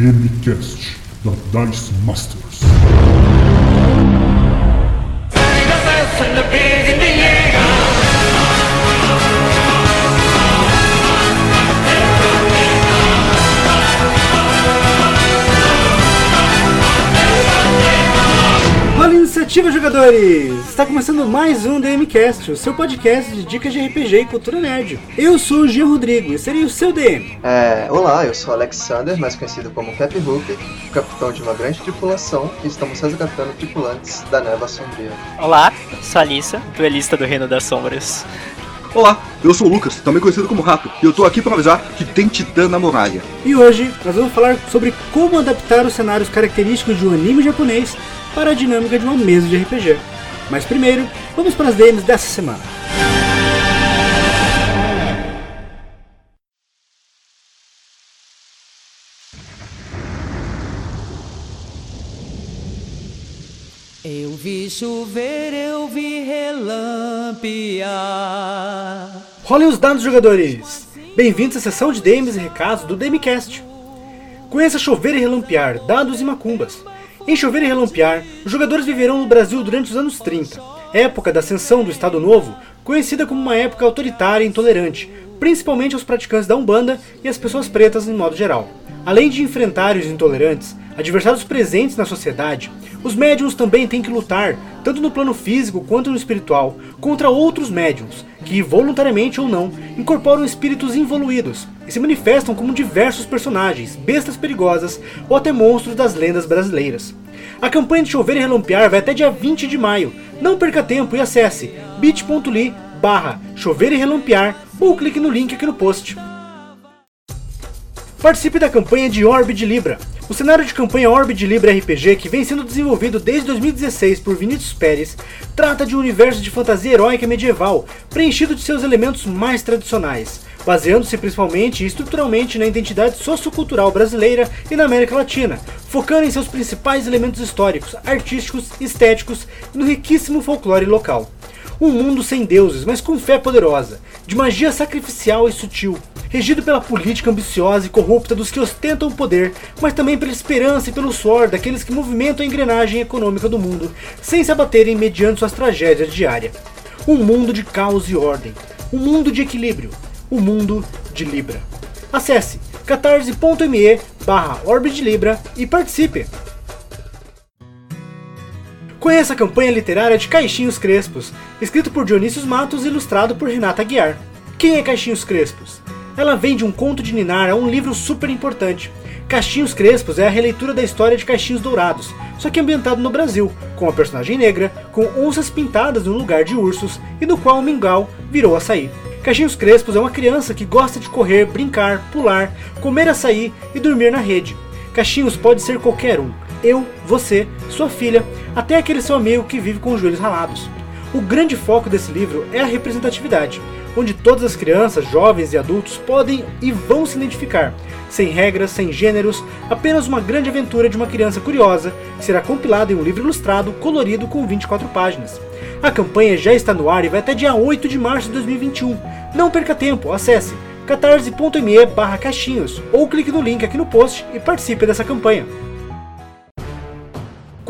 DMCast da Dice Masters. Iniciativa jogadores! Está começando mais um DMcast, o seu podcast de dicas de RPG e cultura nerd. Eu sou o Jean Rodrigo e serei o seu DM. É, olá, eu sou Alexander, mais conhecido como Cap Hook, capitão de uma grande tripulação e estamos resgatando tripulantes da Neva Sombria. Olá, sou a Alissa, duelista do Reino das Sombras. Olá, eu sou o Lucas, também conhecido como Rato, e eu tô aqui para avisar que tem titã na muralha. E hoje nós vamos falar sobre como adaptar os cenários característicos de um anime japonês para a dinâmica de uma mesa de RPG. Mas primeiro, vamos para as DMs dessa semana. Eu vi chover, eu vi relampear. Rolem os dados, jogadores! Bem-vindos à sessão de DMs e recados do DMcast. Conheça Chover e Relampear, dados e macumbas. Em Chover e Relampear, os jogadores viverão no Brasil durante os anos 30, época da ascensão do Estado Novo, conhecida como uma época autoritária e intolerante, principalmente aos praticantes da Umbanda e às pessoas pretas em modo geral. Além de enfrentar os intolerantes, adversários presentes na sociedade, os médiums também têm que lutar, tanto no plano físico quanto no espiritual, contra outros médiums, que voluntariamente ou não, incorporam espíritos involuídos e se manifestam como diversos personagens, bestas perigosas ou até monstros das lendas brasileiras. A campanha de Chover e Relampear vai até dia 20 de maio. Não perca tempo e acesse bit.ly barra chover e relampear ou clique no link aqui no post. Participe da campanha de Orbe de Libra. O cenário de campanha Orbe de Libra RPG, que vem sendo desenvolvido desde 2016 por Vinícius Pérez, trata de um universo de fantasia heróica medieval, preenchido de seus elementos mais tradicionais, baseando-se principalmente e estruturalmente na identidade sociocultural brasileira e na América Latina, focando em seus principais elementos históricos, artísticos, estéticos e no riquíssimo folclore local. Um mundo sem deuses, mas com fé poderosa, de magia sacrificial e sutil, regido pela política ambiciosa e corrupta dos que ostentam o poder, mas também pela esperança e pelo suor daqueles que movimentam a engrenagem econômica do mundo, sem se abaterem mediante suas tragédias diárias. Um mundo de caos e ordem, um mundo de equilíbrio, o um mundo de Libra. Acesse catarse.me barra Libra e participe! Conheça a campanha literária de Caixinhos Crespos, escrito por Dionísios Matos e ilustrado por Renata Guiar. Quem é Caixinhos Crespos? Ela vem de um conto de Ninar a um livro super importante. Caixinhos Crespos é a releitura da história de Caixinhos Dourados, só que ambientado no Brasil, com uma personagem negra, com onças pintadas no lugar de ursos e do qual o mingau virou açaí. Caixinhos Crespos é uma criança que gosta de correr, brincar, pular, comer açaí e dormir na rede. Caixinhos pode ser qualquer um. Eu, você, sua filha, até aquele seu amigo que vive com os joelhos ralados. O grande foco desse livro é a representatividade, onde todas as crianças, jovens e adultos podem e vão se identificar, sem regras, sem gêneros, apenas uma grande aventura de uma criança curiosa, que será compilada em um livro ilustrado, colorido com 24 páginas. A campanha já está no ar e vai até dia 8 de março de 2021. Não perca tempo, acesse catarse.me barra caixinhos ou clique no link aqui no post e participe dessa campanha.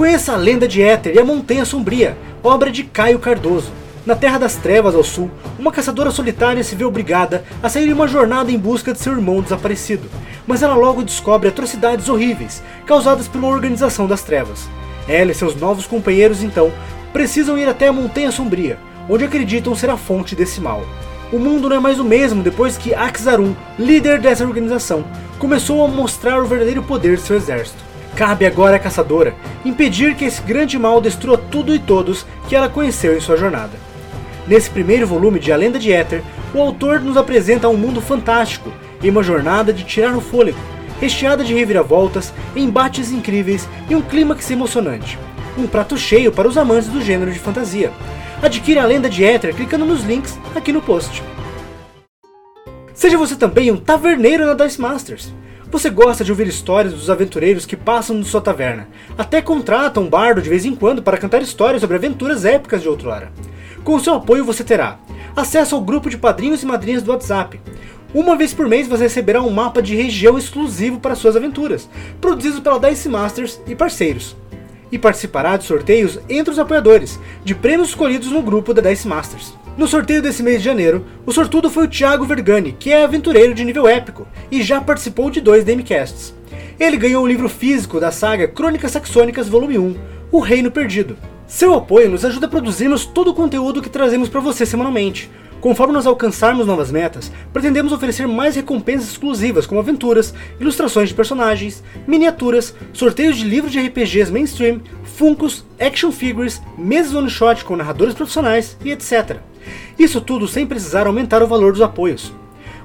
Conheça a Lenda de Éter e a Montanha Sombria, obra de Caio Cardoso. Na Terra das Trevas ao sul, uma caçadora solitária se vê obrigada a sair em uma jornada em busca de seu irmão desaparecido, mas ela logo descobre atrocidades horríveis causadas pela Organização das Trevas. Ela e seus novos companheiros então precisam ir até a Montanha Sombria, onde acreditam ser a fonte desse mal. O mundo não é mais o mesmo depois que Axarum, líder dessa organização, começou a mostrar o verdadeiro poder de seu exército. Cabe agora à caçadora impedir que esse grande mal destrua tudo e todos que ela conheceu em sua jornada. Nesse primeiro volume de A Lenda de Éter, o autor nos apresenta um mundo fantástico e uma jornada de tirar o fôlego, recheada de reviravoltas, embates incríveis e um clímax emocionante. Um prato cheio para os amantes do gênero de fantasia. Adquira a Lenda de Éter clicando nos links aqui no post. Seja você também um taverneiro na Dice Masters. Você gosta de ouvir histórias dos aventureiros que passam de sua taverna, até contrata um bardo de vez em quando para cantar histórias sobre aventuras épicas de outrora. Com o seu apoio você terá acesso ao grupo de padrinhos e madrinhas do WhatsApp, Uma vez por mês você receberá um mapa de região exclusivo para suas aventuras, produzido pela Dice Masters e parceiros. E participará de sorteios entre os apoiadores, de prêmios escolhidos no grupo da Dice Masters. No sorteio desse mês de janeiro, o sortudo foi o Thiago Vergani, que é aventureiro de nível épico e já participou de dois DMcasts. Ele ganhou o livro físico da saga Crônicas Saxônicas Volume 1, O Reino Perdido. Seu apoio nos ajuda a produzirmos todo o conteúdo que trazemos para você semanalmente, Conforme nós alcançarmos novas metas, pretendemos oferecer mais recompensas exclusivas como aventuras, ilustrações de personagens, miniaturas, sorteios de livros de RPGs mainstream, funcos, action figures, mesas one shot com narradores profissionais e etc. Isso tudo sem precisar aumentar o valor dos apoios.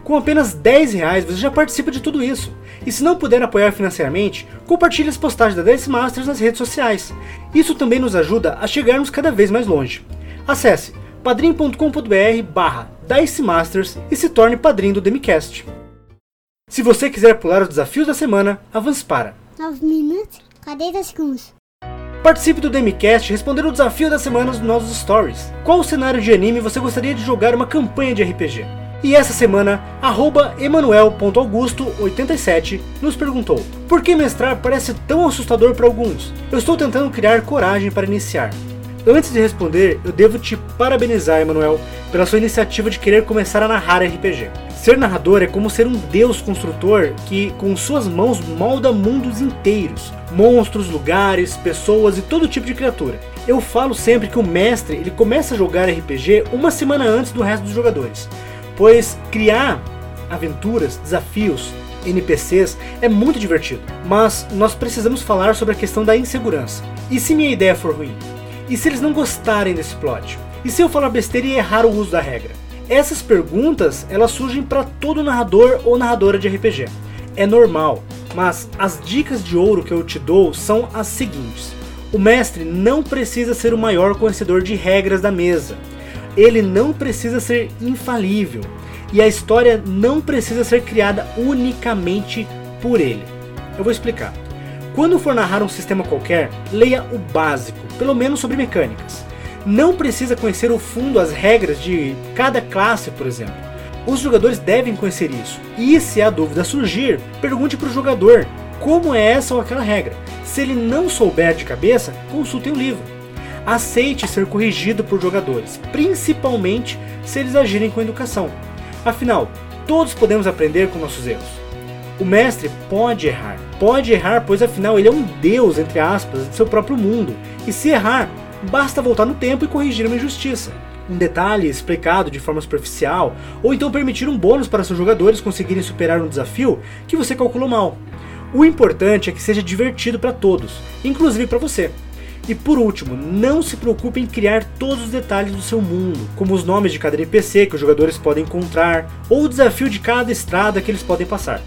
Com apenas 10 reais você já participa de tudo isso. E se não puder apoiar financeiramente, compartilhe as postagens da Dance Masters nas redes sociais. Isso também nos ajuda a chegarmos cada vez mais longe. Acesse padrim.com.br barra Dice Masters e se torne padrinho do Demicast. Se você quiser pular os desafios da semana, avance para 9 minutos, 40 segundos. Participe do Demicast respondendo o desafio da semana nos nossos stories. Qual cenário de anime você gostaria de jogar uma campanha de RPG? E essa semana, emanuel.augusto87 nos perguntou: Por que mestrar parece tão assustador para alguns? Eu estou tentando criar coragem para iniciar. Antes de responder, eu devo te parabenizar, Emanuel, pela sua iniciativa de querer começar a narrar RPG. Ser narrador é como ser um deus construtor que, com suas mãos, molda mundos inteiros, monstros, lugares, pessoas e todo tipo de criatura. Eu falo sempre que o mestre ele começa a jogar RPG uma semana antes do resto dos jogadores, pois criar aventuras, desafios, NPCs é muito divertido. Mas nós precisamos falar sobre a questão da insegurança. E se minha ideia for ruim? E se eles não gostarem desse plot? E se eu falar besteira e errar o uso da regra? Essas perguntas, elas surgem para todo narrador ou narradora de RPG. É normal, mas as dicas de ouro que eu te dou são as seguintes. O mestre não precisa ser o maior conhecedor de regras da mesa. Ele não precisa ser infalível. E a história não precisa ser criada unicamente por ele. Eu vou explicar. Quando for narrar um sistema qualquer, leia o básico pelo menos sobre mecânicas. Não precisa conhecer o fundo as regras de cada classe, por exemplo. Os jogadores devem conhecer isso. E se a dúvida surgir, pergunte para o jogador como é essa ou aquela regra. Se ele não souber de cabeça, consulte um livro. Aceite ser corrigido por jogadores, principalmente se eles agirem com educação. Afinal, todos podemos aprender com nossos erros. O mestre pode errar. Pode errar, pois afinal ele é um deus, entre aspas, de seu próprio mundo. E se errar, basta voltar no tempo e corrigir uma injustiça. Um detalhe explicado de forma superficial, ou então permitir um bônus para seus jogadores conseguirem superar um desafio que você calculou mal. O importante é que seja divertido para todos, inclusive para você. E por último, não se preocupe em criar todos os detalhes do seu mundo, como os nomes de cada NPC que os jogadores podem encontrar, ou o desafio de cada estrada que eles podem passar.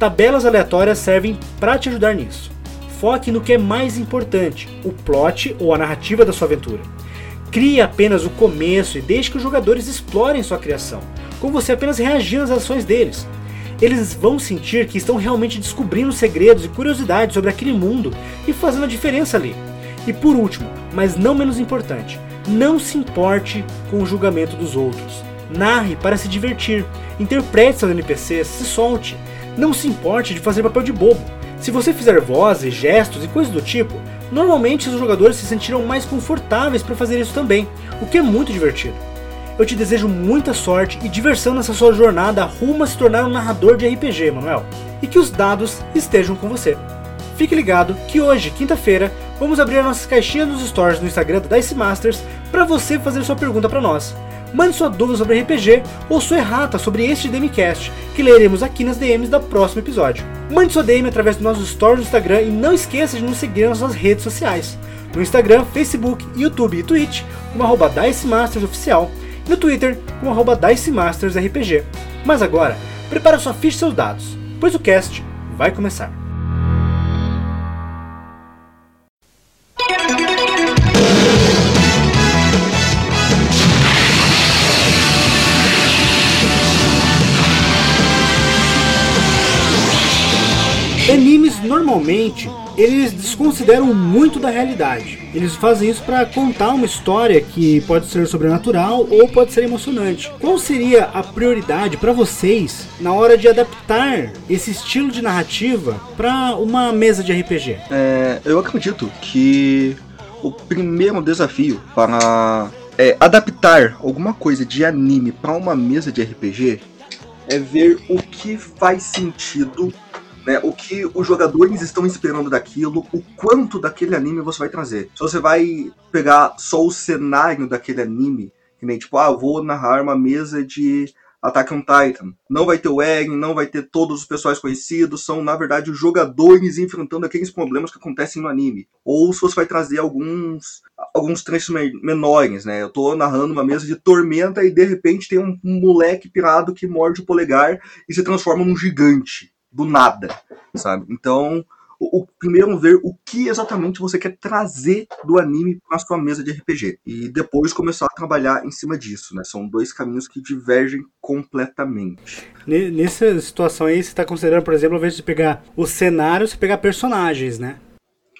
Tabelas aleatórias servem para te ajudar nisso. Foque no que é mais importante, o plot ou a narrativa da sua aventura. Crie apenas o começo e deixe que os jogadores explorem sua criação, com você apenas reagindo às ações deles. Eles vão sentir que estão realmente descobrindo segredos e curiosidades sobre aquele mundo e fazendo a diferença ali. E por último, mas não menos importante, não se importe com o julgamento dos outros. Narre para se divertir, interprete seus NPCs, se solte. Não se importe de fazer papel de bobo. Se você fizer vozes, gestos e coisas do tipo, normalmente os jogadores se sentirão mais confortáveis para fazer isso também, o que é muito divertido. Eu te desejo muita sorte e diversão nessa sua jornada rumo a se tornar um narrador de RPG, Manuel. E que os dados estejam com você. Fique ligado que hoje, quinta-feira, vamos abrir as nossas caixinhas nos stories no Instagram da Dice Masters para você fazer sua pergunta para nós. Mande sua dúvida sobre RPG ou sua errata sobre este DMcast, que leremos aqui nas DMs do próximo episódio. Mande sua DM através dos nossos stories no Instagram e não esqueça de nos seguir nas nossas redes sociais. No Instagram, Facebook, YouTube e Twitch, como arroba Dice Masters Oficial, e no Twitter, como arroba Dice Masters RPG. Mas agora, prepara sua ficha e seus dados, pois o cast vai começar. Normalmente eles desconsideram muito da realidade. Eles fazem isso para contar uma história que pode ser sobrenatural ou pode ser emocionante. Qual seria a prioridade para vocês na hora de adaptar esse estilo de narrativa para uma mesa de RPG? É, eu acredito que o primeiro desafio para é, adaptar alguma coisa de anime para uma mesa de RPG é ver o que faz sentido, né, o que os jogadores estão esperando daquilo, o quanto daquele anime você vai trazer. Se você vai pegar só o cenário daquele anime, que nem tipo, ah, vou narrar uma mesa de Attack on Titan. Não vai ter o Eren, não vai ter todos os pessoais conhecidos, são na verdade os jogadores enfrentando aqueles problemas que acontecem no anime. Ou se você vai trazer alguns alguns trechos menores, né? Eu tô narrando uma mesa de tormenta e de repente tem um moleque pirado que morde o polegar e se transforma num gigante do nada, sabe? Então, o, o, primeiro ver o que exatamente você quer trazer do anime para sua mesa de RPG e depois começar a trabalhar em cima disso, né? São dois caminhos que divergem completamente. Nessa situação aí, você está considerando, por exemplo, ao invés de pegar o cenário, você pegar personagens, né?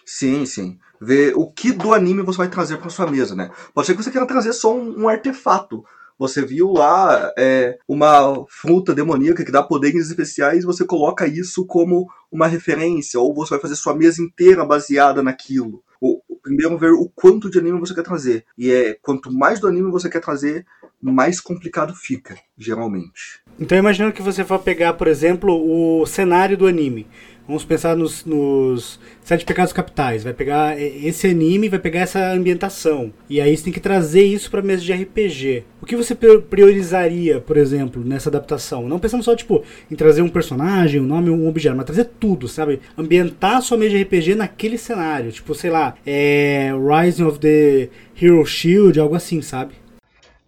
Sim, sim. Ver o que do anime você vai trazer para sua mesa, né? Pode ser que você queira trazer só um, um artefato, você viu lá é, uma fruta demoníaca que dá poderes especiais, você coloca isso como uma referência, ou você vai fazer sua mesa inteira baseada naquilo. O, primeiro ver o quanto de anime você quer trazer. E é quanto mais do anime você quer trazer, mais complicado fica, geralmente. Então imaginando que você for pegar, por exemplo, o cenário do anime. Vamos pensar nos, nos, Sete Pecados Capitais. Vai pegar esse anime, vai pegar essa ambientação. E aí você tem que trazer isso para mesa de RPG. O que você priorizaria, por exemplo, nessa adaptação? Não pensando só, tipo, em trazer um personagem, um nome, um objeto, mas trazer tudo, sabe? Ambientar a sua mesa de RPG naquele cenário. Tipo, sei lá, é. Rising of the Hero Shield, algo assim, sabe?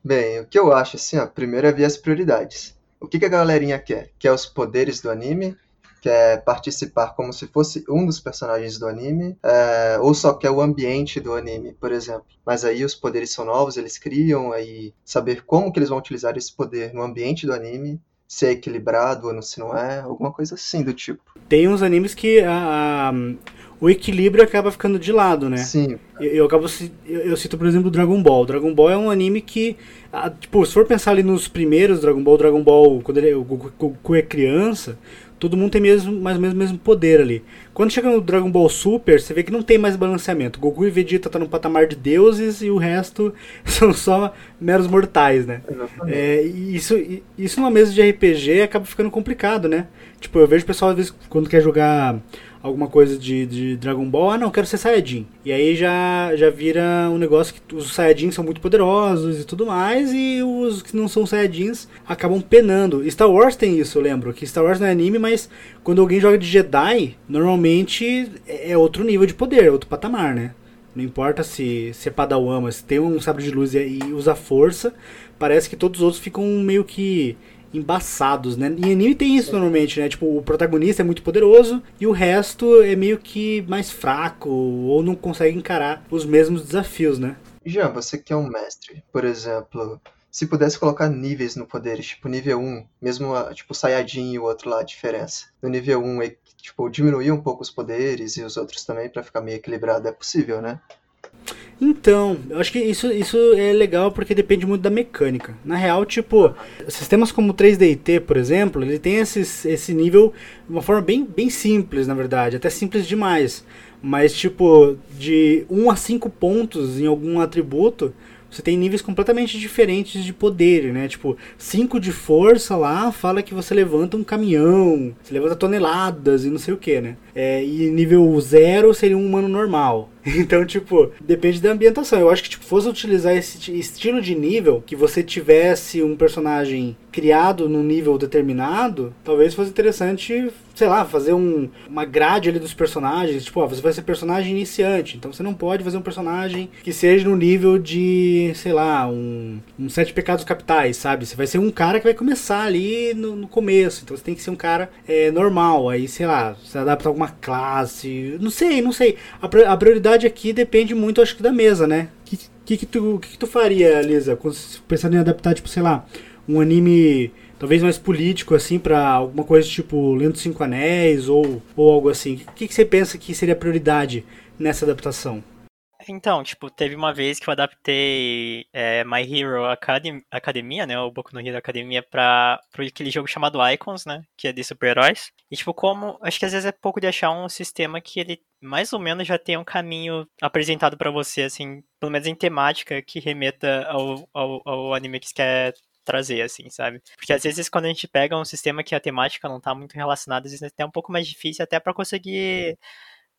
Bem, o que eu acho, assim, ó, primeiro é ver as prioridades. O que, que a galerinha quer? Quer os poderes do anime? Quer participar como se fosse um dos personagens do anime, é, ou só quer o ambiente do anime, por exemplo. Mas aí os poderes são novos, eles criam, aí saber como que eles vão utilizar esse poder no ambiente do anime, se é equilibrado ou se não é, alguma coisa assim do tipo. Tem uns animes que a, a o equilíbrio acaba ficando de lado, né? Sim. Eu, eu acabo eu, eu, cito, por exemplo, Dragon Ball. Dragon Ball é um anime que, tipo, se for pensar ali nos primeiros Dragon Ball, Dragon Ball, quando ele, o Goku é criança, todo mundo tem mesmo, mais ou menos o mesmo poder ali. Quando chega no Dragon Ball Super, você vê que não tem mais balanceamento. Goku e Vegeta estão tá no patamar de deuses e o resto são só meros mortais, né? É, isso, isso numa mesa de RPG acaba ficando complicado, né? Tipo, eu vejo o pessoal às vezes quando quer jogar alguma coisa de, de Dragon Ball, ah não, quero ser Saiyajin. E aí já, já vira um negócio que os Saiyajins são muito poderosos e tudo mais, e os que não são Saiyajins acabam penando. Star Wars tem isso, eu lembro, que Star Wars não é anime, mas quando alguém joga de Jedi, normalmente é outro nível de poder, outro patamar, né? Não importa se, se é Padawan, mas tem um sabre de luz e, e usa força, parece que todos os outros ficam meio que embaçados, né? Em anime tem isso normalmente, né? Tipo, o protagonista é muito poderoso e o resto é meio que mais fraco ou não consegue encarar os mesmos desafios, né? Jean, você que é um mestre, por exemplo, se pudesse colocar níveis no poder, tipo nível 1, mesmo tipo Sayajin e o outro lá, a diferença. No nível 1, tipo, diminuir um pouco os poderes e os outros também para ficar meio equilibrado, é possível, né? Então, eu acho que isso, isso é legal porque depende muito da mecânica. Na real, tipo, sistemas como 3DT, por exemplo, ele tem esses, esse nível de uma forma bem, bem simples, na verdade, até simples demais. Mas, tipo, de 1 a 5 pontos em algum atributo, você tem níveis completamente diferentes de poder, né? Tipo, 5 de força lá fala que você levanta um caminhão, você levanta toneladas e não sei o que, né? É, e nível 0 seria um humano normal. Então, tipo, depende da ambientação. Eu acho que, tipo, fosse utilizar esse estilo de nível, que você tivesse um personagem criado num nível determinado, talvez fosse interessante, sei lá, fazer um, uma grade ali dos personagens. Tipo, ó, você vai ser personagem iniciante, então você não pode fazer um personagem que seja no nível de, sei lá, um, um sete pecados capitais, sabe? Você vai ser um cara que vai começar ali no, no começo, então você tem que ser um cara é, normal. Aí, sei lá, você adapta alguma classe, não sei, não sei. A, a prioridade aqui depende muito, acho que, da mesa, né? O que, que, que, tu, que, que tu faria, Lisa, pensando em adaptar, tipo, sei lá, um anime talvez mais político, assim, pra alguma coisa tipo Lendo Cinco Anéis ou, ou algo assim. O que, que você pensa que seria a prioridade nessa adaptação? Então, tipo, teve uma vez que eu adaptei é, My Hero Academia, né, o Boku no Hero Academia, pra, pra aquele jogo chamado Icons, né, que é de super-heróis. E, tipo, como, acho que às vezes é pouco de achar um sistema que ele mais ou menos já tem um caminho apresentado pra você, assim, pelo menos em temática, que remeta ao, ao, ao anime que você quer trazer, assim, sabe? Porque às vezes quando a gente pega um sistema que a temática não tá muito relacionada, às vezes é até um pouco mais difícil até para conseguir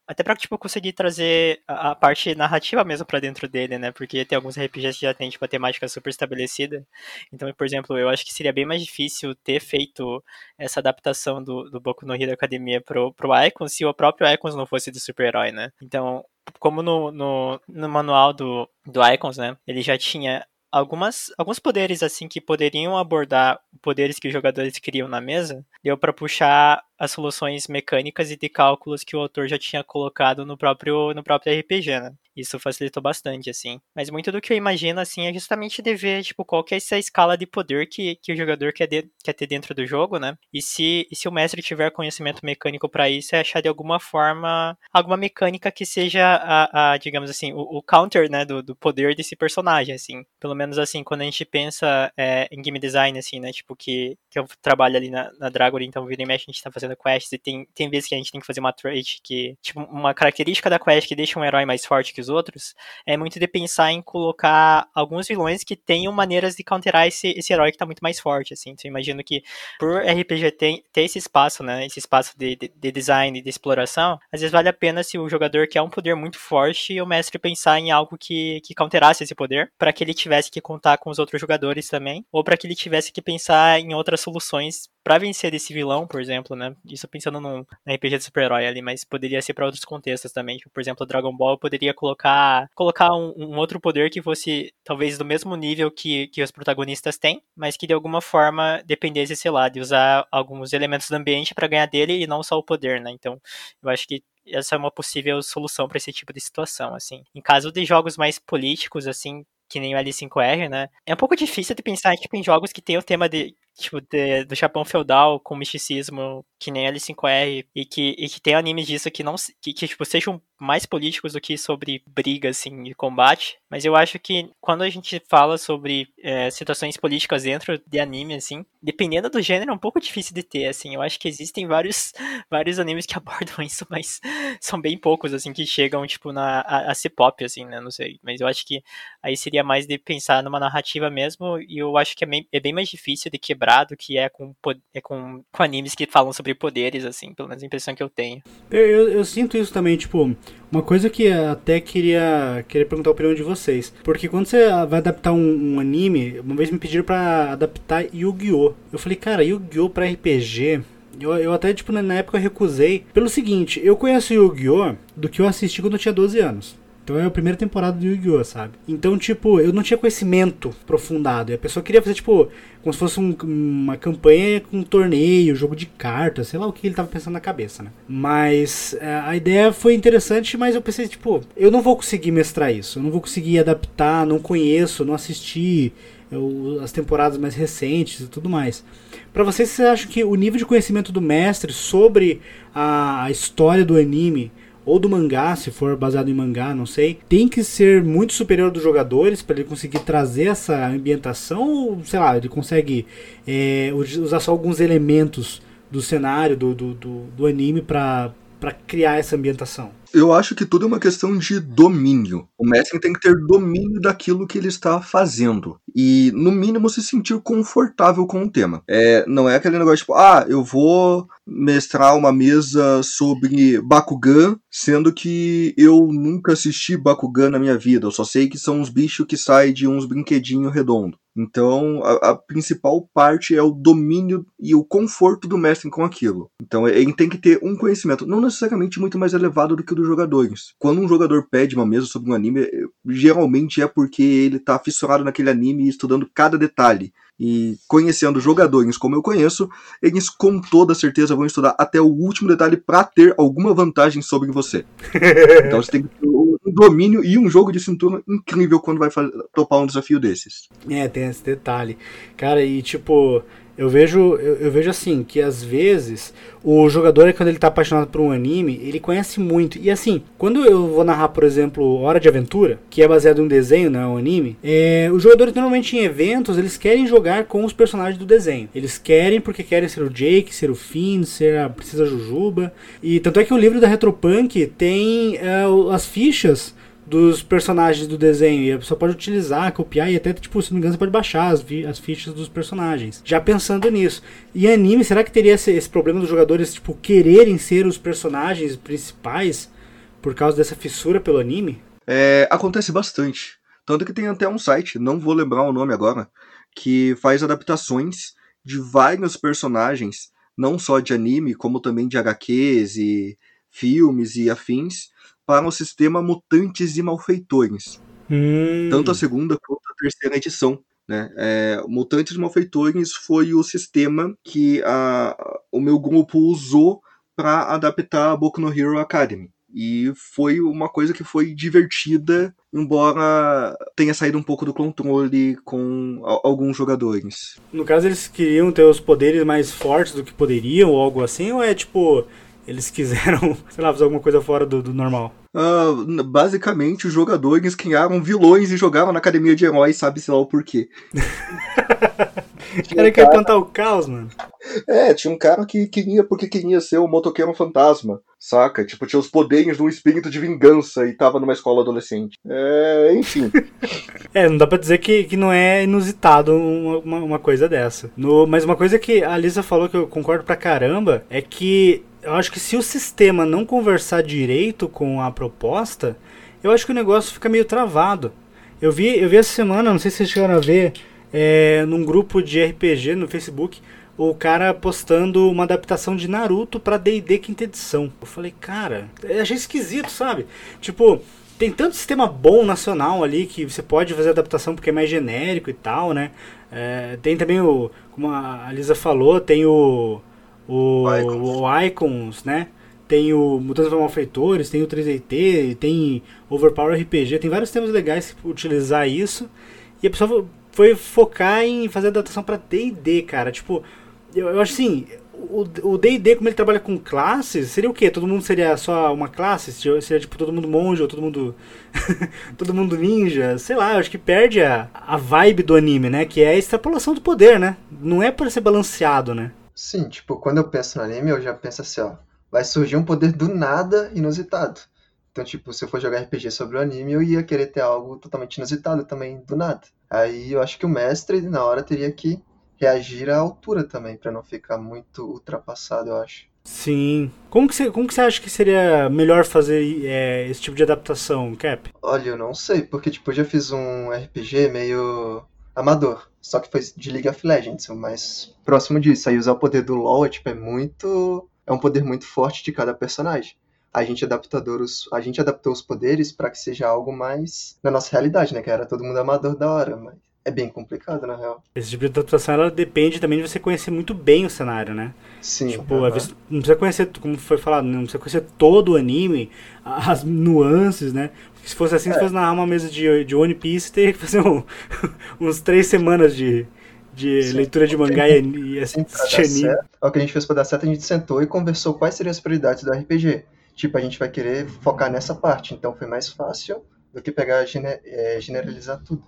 até pra, tipo, conseguir trazer a, a parte narrativa mesmo para dentro dele, né? Porque tem alguns RPGs que já tem, tipo, a temática super estabelecida. Então, por exemplo, eu acho que seria bem mais difícil ter feito essa adaptação do, do Boku no Hero Academia pro, pro Icons se o próprio Icons não fosse de super-herói, né? Então, como no, no, no manual do, do Icons, né? Ele já tinha algumas, alguns poderes assim que poderiam abordar poderes que os jogadores criam na mesa, deu para puxar as soluções mecânicas e de cálculos que o autor já tinha colocado no próprio, no próprio RPG, né? Isso facilitou bastante, assim. Mas muito do que eu imagino, assim, é justamente de ver, tipo, qual que é essa escala de poder que, que o jogador quer, de, quer ter dentro do jogo, né? E se, e se o mestre tiver conhecimento mecânico para isso, é achar de alguma forma alguma mecânica que seja a, a digamos assim, o, o, counter, né, do, do poder desse personagem, assim. Pelo menos, assim, quando a gente pensa é, em game design, assim, né, tipo, que, que eu trabalho ali na, na Dragon, então vira e mexe a gente tá fazendo quests e tem, tem vezes que a gente tem que fazer uma trait que, tipo, uma característica da quest que deixa um herói mais forte que os outros, é muito de pensar em colocar alguns vilões que tenham maneiras de counterar esse, esse herói que tá muito mais forte, assim. Então, eu imagino que por RPG ter, ter esse espaço, né, esse espaço de, de, de design, de exploração, às vezes vale a pena se o jogador quer um poder muito forte e o mestre pensar em algo que, que counterasse esse poder, para que ele tivesse que contar com os outros jogadores também, ou para que ele tivesse que pensar em outras soluções para vencer desse vilão, por exemplo, né? Isso pensando num RPG de super-herói ali, mas poderia ser para outros contextos também. Tipo, por exemplo, Dragon Ball poderia colocar colocar um, um, outro poder que fosse talvez do mesmo nível que, que os protagonistas têm, mas que de alguma forma dependesse, sei lá, de usar alguns elementos do ambiente para ganhar dele e não só o poder, né? Então, eu acho que essa é uma possível solução para esse tipo de situação, assim. Em caso de jogos mais políticos, assim, que nem o L5R, né? É um pouco difícil de pensar tipo, em jogos que tem o tema de tipo, de, do Japão feudal com misticismo, que nem L5R, e que, e que tem animes disso que não que, que, tipo, sejam mais políticos do que sobre briga, assim, de combate. Mas eu acho que quando a gente fala sobre é, situações políticas dentro de anime, assim, dependendo do gênero, é um pouco difícil de ter, assim. Eu acho que existem vários, vários animes que abordam isso, mas são bem poucos, assim, que chegam, tipo, na, a, a ser pop, assim, né? Não sei. Mas eu acho que aí seria mais de pensar numa narrativa mesmo, e eu acho que é bem, é bem mais difícil de quebrar que é com, é com, com animes que falam sobre poderes, assim, pelo menos a impressão que eu tenho. Eu, eu, eu, sinto isso também, tipo, uma coisa que até queria, queria perguntar a opinião de vocês. Porque quando você vai adaptar um, um anime, uma vez me pediram para adaptar Yu-Gi-Oh! Eu falei, cara, Yu-Gi-Oh! pra RPG. Eu, eu até, tipo, na época recusei. Pelo seguinte, eu conheço Yu-Gi-Oh! do que eu assisti quando eu tinha 12 anos. Então é a primeira temporada do Yu-Gi-Oh!, sabe? Então, tipo, eu não tinha conhecimento aprofundado. E a pessoa queria fazer, tipo, como se fosse um, uma campanha com um torneio, jogo de cartas, sei lá o que ele tava pensando na cabeça, né? Mas é, a ideia foi interessante, mas eu pensei, tipo, eu não vou conseguir mestrar isso. Eu não vou conseguir adaptar, não conheço, não assisti eu, as temporadas mais recentes e tudo mais. Para vocês, vocês acham que o nível de conhecimento do mestre sobre a história do anime ou do mangá, se for baseado em mangá, não sei, tem que ser muito superior dos jogadores para ele conseguir trazer essa ambientação, ou sei lá, ele consegue é, usar só alguns elementos do cenário, do, do, do, do anime para criar essa ambientação? Eu acho que tudo é uma questão de domínio. O mestre tem que ter domínio daquilo que ele está fazendo. E, no mínimo, se sentir confortável com o tema. É, não é aquele negócio tipo, ah, eu vou mestrar uma mesa sobre Bakugan, sendo que eu nunca assisti Bakugan na minha vida. Eu só sei que são uns bichos que saem de uns brinquedinhos redondos. Então, a, a, principal parte é o domínio e o conforto do mestre com aquilo. Então, ele tem que ter um conhecimento, não necessariamente muito mais elevado do que o dos jogadores. Quando um jogador pede uma mesa sobre um anime, geralmente é porque ele está fissurado naquele anime e estudando cada detalhe. E conhecendo jogadores como eu conheço, eles com toda certeza vão estudar até o último detalhe para ter alguma vantagem sobre você. então você tem que ter um domínio e um jogo de cintura incrível quando vai topar um desafio desses. É, tem esse detalhe. Cara, e tipo, Eu vejo, eu, eu vejo assim, que às vezes o jogador, quando ele tá apaixonado por um anime, ele conhece muito. E assim, quando eu vou narrar, por exemplo, Hora de Aventura, que é baseado em um desenho, não é um anime, é, os jogadores normalmente em eventos, eles querem jogar com os personagens do desenho. Eles querem porque querem ser o Jake, ser o Finn, ser a Princesa Jujuba. E tanto é que o livro da Retropunk tem é, as fichas dos personagens do desenho. E a pessoa pode utilizar, copiar e até, tipo, se não me engano, você pode baixar as, as fichas dos personagens. Já pensando nisso. E anime, será que teria esse, esse problema dos jogadores, tipo, quererem ser os personagens principais por causa dessa fissura pelo anime? É, acontece bastante. Tanto que tem até um site, não vou lembrar o nome agora, que faz adaptações de vários personagens, não só de anime, como também de HQs e filmes e afins, para o sistema Mutantes e Malfeitores. Hum. Tanto a segunda quanto a terceira edição. Né? É, Mutantes e Malfeitores foi o sistema que a, o meu grupo usou para adaptar a Boku no Hero Academy. E foi uma coisa que foi divertida, embora tenha saído um pouco do controle com alguns jogadores. No caso, eles queriam ter os poderes mais fortes do que poderiam, ou algo assim, ou é tipo, eles quiseram, sei lá, fazer alguma coisa fora do, do normal? Uh, basicamente, os jogadores criaram vilões e jogavam na academia de heróis, sabe-se lá o porquê. o cara quer plantar o caos, mano. É, tinha um cara que queria porque queria ser o um motoqueiro fantasma, saca? Tipo, tinha os poderes de um espírito de vingança e tava numa escola adolescente. É, enfim. é, não dá pra dizer que, que não é inusitado uma, uma coisa dessa. No, mas uma coisa que a Lisa falou que eu concordo pra caramba é que eu acho que se o sistema não conversar direito com a proposta, eu acho que o negócio fica meio travado. Eu vi, eu vi essa semana, não sei se vocês chegaram a ver, é, num grupo de RPG no Facebook, o cara postando uma adaptação de Naruto pra D&D quinta edição. Eu falei, cara, eu achei esquisito, sabe? Tipo, tem tanto sistema bom nacional ali que você pode fazer adaptação porque é mais genérico e tal, né? É, tem também o, como a Lisa falou, tem o o, Icons. o Icons, né? Tem o Mutantes Malfeitores, tem o 3DT, tem Overpower RPG, tem vários temas legais que utilizar isso. E a pessoa foi focar em fazer adaptação para D&D, cara. Tipo, eu, eu acho assim, o D&D, como ele trabalha com classes, seria o quê? Todo mundo seria só uma classe? Seria, tipo todo mundo monge ou todo mundo todo mundo ninja? Sei lá, eu acho que perde a, a vibe do anime, né? Que é a extrapolação do poder, né? Não é para ser balanceado, né? Sim, tipo, quando eu penso no anime, eu já penso assim, ó, vai surgir um poder do nada inusitado. Então, tipo, se eu for jogar RPG sobre o anime, eu ia querer ter algo totalmente inusitado também, do nada. Aí eu acho que o mestre, na hora, teria que reagir à altura também, para não ficar muito ultrapassado, eu acho. Sim. Como que você, como que você acha que seria melhor fazer é, esse tipo de adaptação, Cap? Olha, eu não sei, porque, tipo, eu já fiz um RPG meio amador. Só que foi de League of Legends, o mais próximo disso. Aí usar o poder do LoL é, tipo, é muito. É um poder muito forte de cada personagem. A gente, adaptador os, a gente adaptou os poderes para que seja algo mais na nossa realidade, né? Que era todo mundo amador da hora, mas é bem complicado, na real. Esse tipo de adaptação, ela depende também de você conhecer muito bem o cenário, né? Sim. Tipo, uh -huh. vezes, não precisa conhecer, como foi falado, não precisa conhecer todo o anime, as nuances, né? Porque se fosse assim, é. se fosse narrar uma mesa de, de One Piece, teria que fazer um, uns três semanas de, de Sim, leitura de mangá e, e assistir anime. o que a gente fez pra dar certo, a gente sentou e conversou quais seriam as prioridades do RPG. Tipo, a gente vai querer focar nessa parte, então foi mais fácil do que pegar e generalizar tudo.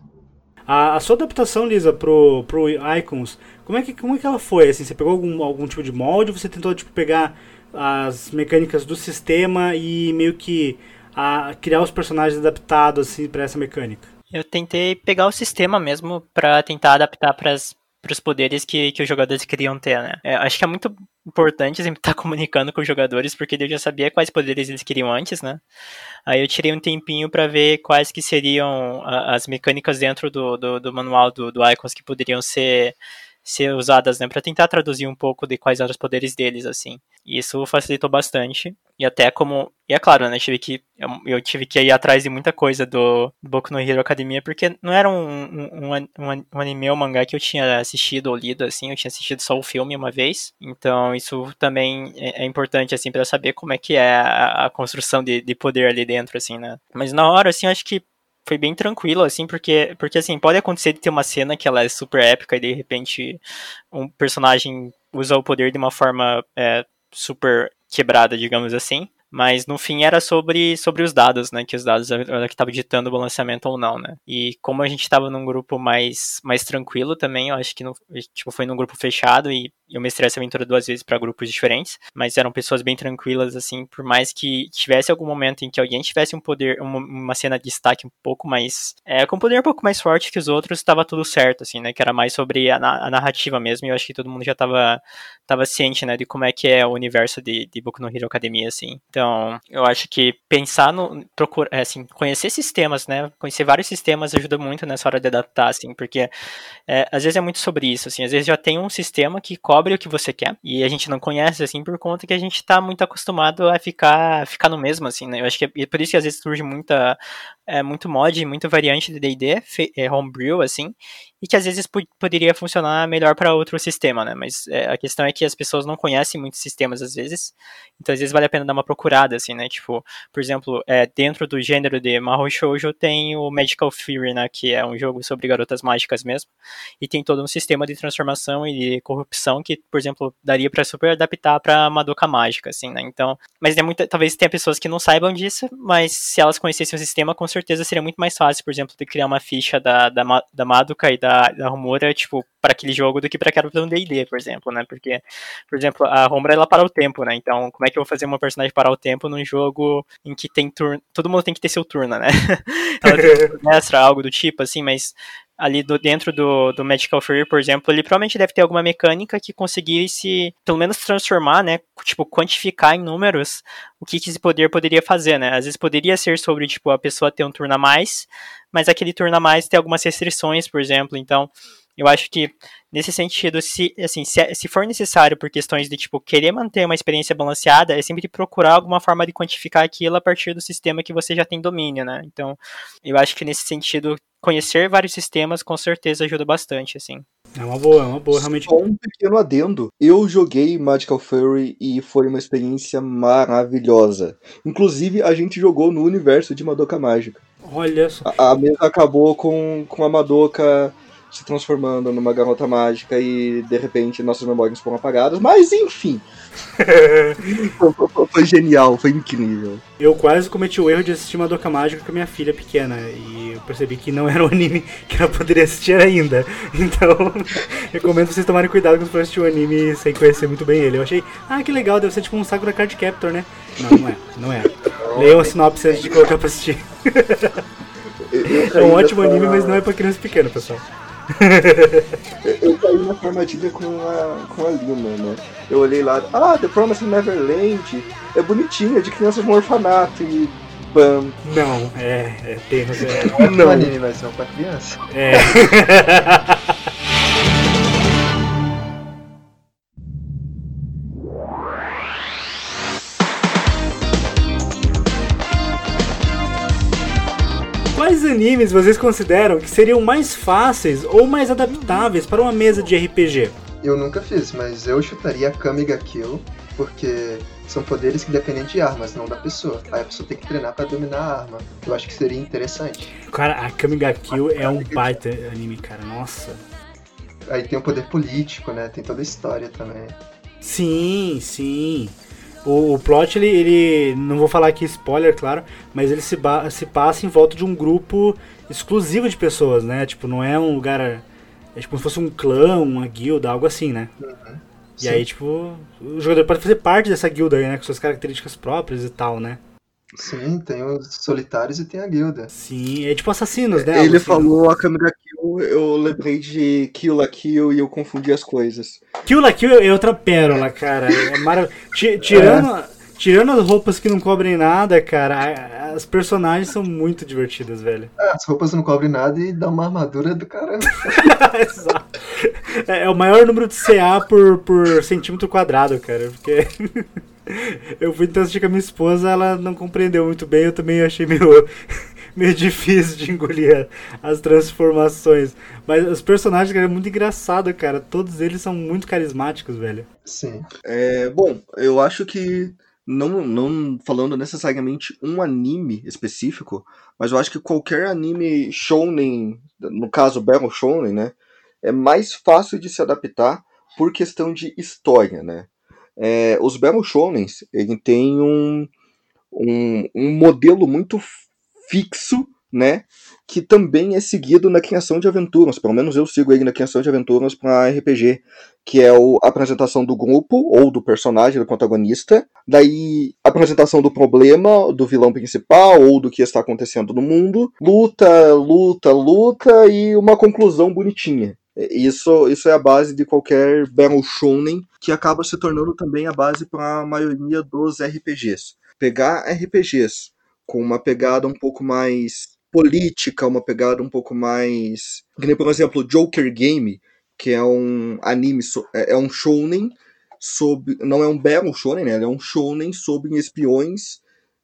A, a, sua adaptação, Lisa, pro, pro Icons, como é, que, como é que ela foi? Assim, você pegou algum, algum tipo de molde você tentou tipo, pegar as mecânicas do sistema e meio que a, criar os personagens adaptados assim, para essa mecânica? Eu tentei pegar o sistema mesmo para tentar adaptar para os poderes que, que os jogadores queriam ter, né? É, acho que é muito importante sempre estar comunicando com os jogadores, porque eu já sabia quais poderes eles queriam antes, né? Aí eu tirei um tempinho para ver quais que seriam as mecânicas dentro do, do, do manual do, do Icons que poderiam ser ser usadas, né, para tentar traduzir um pouco de quais eram os poderes deles, assim. E isso facilitou bastante. E até como, e é claro, né, tive que eu, eu tive que ir atrás de muita coisa do, do Boku no Hero Academia, porque não era um, um, um, um anime ou mangá que eu tinha assistido ou lido, assim, eu tinha assistido só o filme uma vez. Então isso também é, é importante, assim, para saber como é que é a, a construção de, de poder ali dentro, assim, né. Mas na hora, assim, eu acho que foi bem tranquilo, assim, porque, porque assim, pode acontecer de ter uma cena que ela é super épica e de repente um personagem usa o poder de uma forma é, super quebrada, digamos assim. Mas no fim era sobre, sobre os dados, né? Que os dados era que estava ditando o balanceamento ou não, né? E como a gente estava num grupo mais, mais tranquilo também, eu acho que no, tipo, foi num grupo fechado e eu mestrei essa aventura duas vezes para grupos diferentes, mas eram pessoas bem tranquilas, assim, por mais que tivesse algum momento em que alguém tivesse um poder, uma, uma cena de destaque um pouco mais, é, com um poder um pouco mais forte que os outros, estava tudo certo, assim, né, que era mais sobre a, a, narrativa mesmo, e eu acho que todo mundo já estava tava ciente, né, de como é que é o universo de, de Boku no Hero Academia, assim. Então, eu acho que pensar no, procurar, é, assim, conhecer sistemas, né, conhecer vários sistemas ajuda muito nessa hora de adaptar, assim, porque é, às vezes é muito sobre isso, assim, às vezes já tem um sistema que cobre o que você quer. E a gente não conhece, assim, por conta que a gente tá muito acostumado a ficar, ficar no mesmo, assim, né? Eu acho que é por isso que às vezes surge muita, é, muito mod, muita variante de D&D, é, homebrew, assim, e que às vezes poderia funcionar melhor para outro sistema, né? Mas é, a questão é que as pessoas não conhecem muitos sistemas às vezes, então às vezes vale a pena dar uma procurada, assim, né? Tipo, por exemplo, é, dentro do gênero de Mahou Shoujo tem o Magical Fury, né? Que é um jogo sobre garotas mágicas mesmo, e tem todo um sistema de transformação e de corrupção que, por exemplo, daria para super adaptar para Madoka mágica, assim, né? Então, mas é muita, talvez tenha pessoas que não saibam disso, mas se elas conhecessem o sistema, com certeza seria muito mais fácil, por exemplo, de criar uma ficha da, da, da Madoka e da, da Homura, tipo, para aquele jogo do que para aquela um D&D, por exemplo, né? Porque, por exemplo, a Homura, ela para o tempo, né? Então, como é que eu vou fazer uma personagem parar o tempo num jogo em que tem turno... Todo mundo tem que ter seu turno, né? ela tem algo do tipo, assim, mas ali do, dentro do, do Magical Fury, por exemplo, ele provavelmente deve ter alguma mecânica que conseguisse, pelo menos, transformar, né? Tipo, quantificar em números o que, que esse poder poderia fazer, né? Às vezes poderia ser sobre, tipo, a pessoa ter um turno a mais, mas aquele turno a mais tem algumas restrições, por exemplo. Então, eu acho que, nesse sentido, se, assim, se, se for necessário por questões de, tipo, querer manter uma experiência balanceada, é sempre procurar alguma forma de quantificar aquilo a partir do sistema que você já tem domínio, né? Então, eu acho que nesse sentido, conhecer vários sistemas com certeza ajuda bastante, assim. É uma boa, é uma boa, realmente. Só um pequeno adendo. Eu joguei Magical Fury e foi uma experiência maravilhosa. Inclusive, a gente jogou no universo de Madoka Mágica. Olha só. A, a mesa acabou com, com a Madoka se transformando numa garota mágica e de repente nossas memórias foram apagadas, mas enfim. foi, foi, genial, foi incrível. Eu quase cometi o erro de assistir Madoka Mágica com a minha filha pequena e eu percebi que não era um anime que ela poderia assistir ainda. Então, recomendo vocês tomarem cuidado quando for assistir o um anime sem conhecer muito bem ele. Eu achei, ah, que legal, deve ser tipo um saco da Card Captor, né? Não, não é, não é. Leiam a sinopse antes de colocar pra assistir. é um ótimo anime, mas não é pra criança pequena, pessoal eu caí na armadilha com a, com a Lina, né? Eu olhei lá, ah, The Promised Neverland é bonitinha, de crianças no orfanato e. Bam. Não, é. É termo. É, não. anime, mas não pra criança. É. animes vocês consideram que seriam mais fáceis ou mais adaptáveis para uma mesa de RPG? Eu nunca fiz, mas eu chutaria Kamiga Kill, porque são poderes que dependem de armas, não da pessoa. Aí a pessoa tem que treinar para dominar a arma. Eu acho que seria interessante. Cara, a Kamiga Kill é um baita anime, cara. Nossa. Aí tem o poder político, né? Tem toda a história também. Sim, sim. O, o plot, ele, ele. Não vou falar aqui spoiler, claro, mas ele se, se passa em volta de um grupo exclusivo de pessoas, né? Tipo, não é um lugar. É tipo como se fosse um clã, uma guilda, algo assim, né? Uhum. E Sim. aí, tipo, o jogador pode fazer parte dessa guilda aí, né? Com suas características próprias e tal, né? Sim, tem os solitários e tem a guilda. Sim, é tipo assassinos, né? Ele assim, falou a câmera kill, eu lembrei de Kill la Kill e eu confundi as coisas. Kill la Kill é outra pérola, cara. É marav... tirando, é. tirando as roupas que não cobrem nada, cara, as personagens são muito divertidas, velho. É, as roupas não cobrem nada e dá uma armadura do caramba. Exato. É, é, o maior número de CA por, por centímetro quadrado, cara, porque... eu fui então assistir com a minha esposa, ela não compreendeu muito bem, eu também achei meio, meio difícil de engolir as transformações. Mas os personagens, cara, é muito engraçado, cara. Todos eles são muito carismáticos, velho. Sim. É, bom, eu acho que não, não falando necessariamente um anime específico, mas eu acho que qualquer anime shounen, no caso Battle Shounen, né, é mais fácil de se adaptar por questão de história, né. É, os Battle Shounens, ele tem um, um, um modelo muito fixo, né, que também é seguido na criação de aventuras. Pelo menos eu sigo ele na criação de aventuras para RPG, que é o, a apresentação do grupo ou do personagem, do protagonista, daí a apresentação do problema, do vilão principal ou do que está acontecendo no mundo, luta, luta, luta e uma conclusão bonitinha. Isso, isso é a base de qualquer Battle Shonen, que acaba se tornando também a base para a maioria dos RPGs. Pegar RPGs com uma pegada um pouco mais política, uma pegada um pouco mais. Por exemplo, Joker Game, que é um anime, é, é um shounen sobre. Não é um battle shounen, né? É um shounen sobre espiões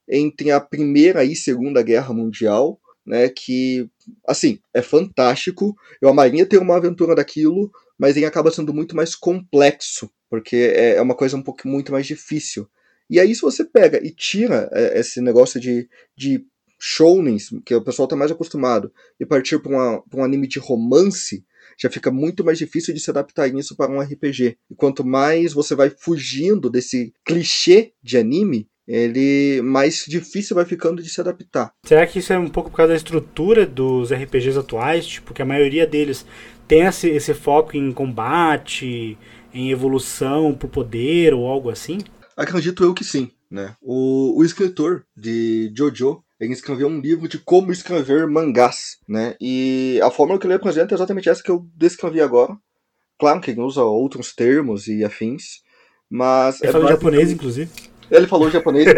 entre a Primeira e Segunda Guerra Mundial, né? Que, assim, é fantástico. Eu amaria ter uma aventura daquilo, mas ele acaba sendo muito mais complexo, porque é, é uma coisa um pouco muito mais difícil. E aí, se você pega e tira é, esse negócio de, de shounens, que o pessoal está mais acostumado, e partir para um anime de romance, já fica muito mais difícil de se adaptar isso para um RPG. E quanto mais você vai fugindo desse clichê de anime, ele mais difícil vai ficando de se adaptar. Será que isso é um pouco por causa da estrutura dos RPGs atuais? Tipo, que a maioria deles tem esse, esse foco em combate, em evolução por poder ou algo assim? Acredito eu que sim. Né? O, o escritor de Jojo ele escreveu um livro de como escrever mangás, né? E a fórmula que ele apresenta é exatamente essa que eu descrevi agora. Claro que ele usa outros termos e afins, mas... Ele é fala japonês, inclusive. Ele falou japonês.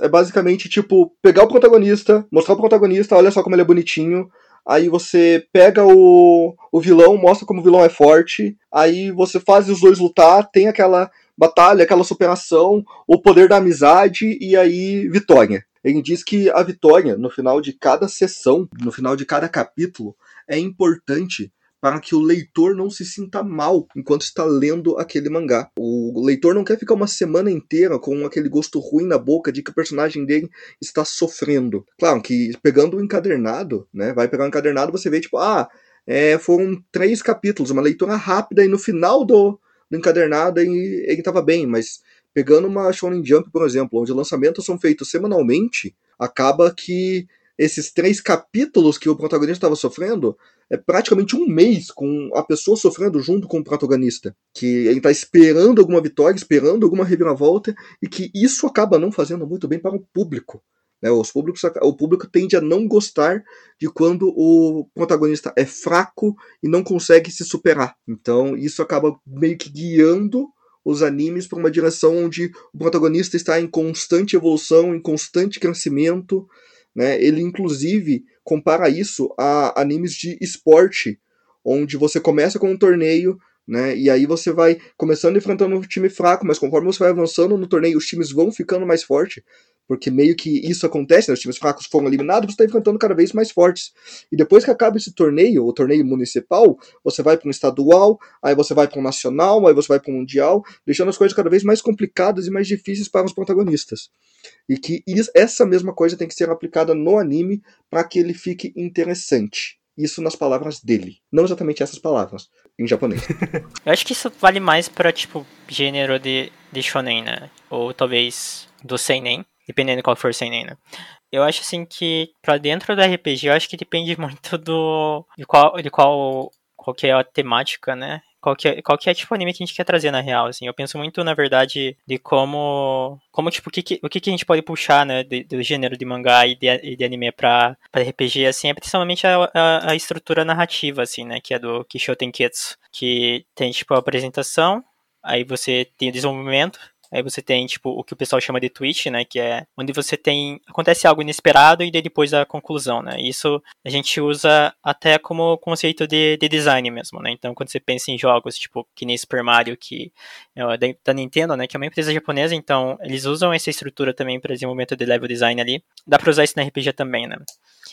é basicamente, tipo, pegar o protagonista, mostrar o protagonista, olha só como ele é bonitinho, aí você pega o, o vilão, mostra como o vilão é forte, aí você faz os dois lutar, tem aquela batalha, aquela superação, o poder da amizade e aí vitória. Ele diz que a vitória no final de cada sessão, no final de cada capítulo, é importante para que o leitor não se sinta mal enquanto está lendo aquele mangá. O leitor não quer ficar uma semana inteira com aquele gosto ruim na boca de que o personagem dele está sofrendo. Claro que pegando o encadernado, né? Vai pegar o encadernado, você vê tipo, ah, é, foram três capítulos, uma leitura rápida e no final do, do encadernado ele, ele tava bem, mas pegando uma Shonen Jump, por exemplo, onde lançamentos são feitos semanalmente, acaba que esses três capítulos que o protagonista estava sofrendo é praticamente um mês com a pessoa sofrendo junto com o protagonista. Que ele está esperando alguma vitória, esperando alguma reviravolta, e que isso acaba não fazendo muito bem para o público. Né? Os públicos, o público tende a não gostar de quando o protagonista é fraco e não consegue se superar. Então isso acaba meio que guiando os animes para uma direção onde o protagonista está em constante evolução, em constante crescimento. Né? Ele inclusive compara isso a animes de esporte, onde você começa com um torneio, né? E aí você vai começando enfrentando um time fraco, mas conforme você vai avançando no torneio, os times vão ficando mais fortes porque meio que isso acontece, né? os times fracos foram eliminados, você está enfrentando cada vez mais fortes. E depois que acaba esse torneio, o torneio municipal, você vai para um estadual, aí você vai para um nacional, aí você vai para um mundial, deixando as coisas cada vez mais complicadas e mais difíceis para os protagonistas. E que isso, essa mesma coisa tem que ser aplicada no anime para que ele fique interessante. Isso nas palavras dele. Não exatamente essas palavras, em japonês. Eu acho que isso vale mais para tipo, gênero de, de shonen, né? Ou talvez do seinen dependendo qual for sem né? Eu acho assim que para dentro do RPG, eu acho que depende muito do de qual de qual qual que é a temática, né? Qual que, é, qual que é tipo anime que a gente quer trazer na real, assim. Eu penso muito, na verdade, de como, como tipo, o que, que o que, que a gente pode puxar, né, de, do gênero de mangá e de, de anime pra RPG, assim, é principalmente a, a, a, estrutura narrativa, assim, né, que é do Kishoten Ketsu, que tem, tipo, a apresentação, aí você tem o desenvolvimento, Aí você tem, tipo, o que o pessoal chama de twist, né? Que é onde você tem. Acontece algo inesperado e depois a conclusão, né? Isso a gente usa até como conceito de, de design mesmo, né? Então, quando você pensa em jogos, tipo, que nem Super Mario, que é da Nintendo, né? Que é uma empresa japonesa, então eles usam essa estrutura também para desenvolvimento de level design ali. Dá pra usar isso na RPG também, né?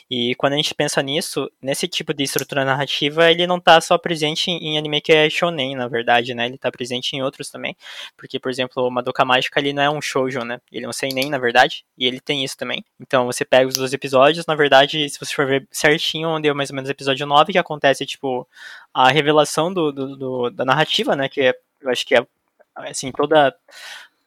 E quando a gente pensa nisso, nesse tipo de estrutura narrativa, ele não tá só presente em anime que é shonen, na verdade, né? Ele tá presente em outros também. Porque, por exemplo, uma Madoka Mágica ele não é um shoujo, né? Ele é um seinen, na verdade, e ele tem isso também. Então você pega os dois episódios, na verdade, se você for ver certinho, onde é mais ou menos episódio 9, que acontece, tipo, a revelação do, do, do da narrativa, né? Que é, eu acho que é, assim, toda...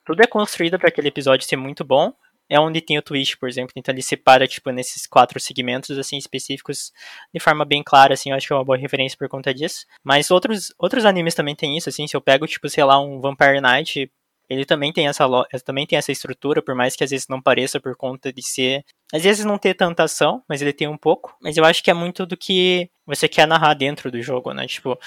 Tudo é construído para aquele episódio ser muito bom é onde tem o twist, por exemplo. Então ele separa, tipo, nesses quatro segmentos, assim, específicos, de forma bem clara, assim, eu acho que é uma boa referência por conta disso. Mas outros, outros animes também tem isso, assim, se eu pego, tipo, sei lá, um Vampire Knight, ele também tem essa também tem essa estrutura, por mais que às vezes não pareça por conta de ser, às vezes não ter tanta ação, mas ele tem um pouco. Mas eu acho que é muito do que você quer narrar dentro do jogo, né? Tipo,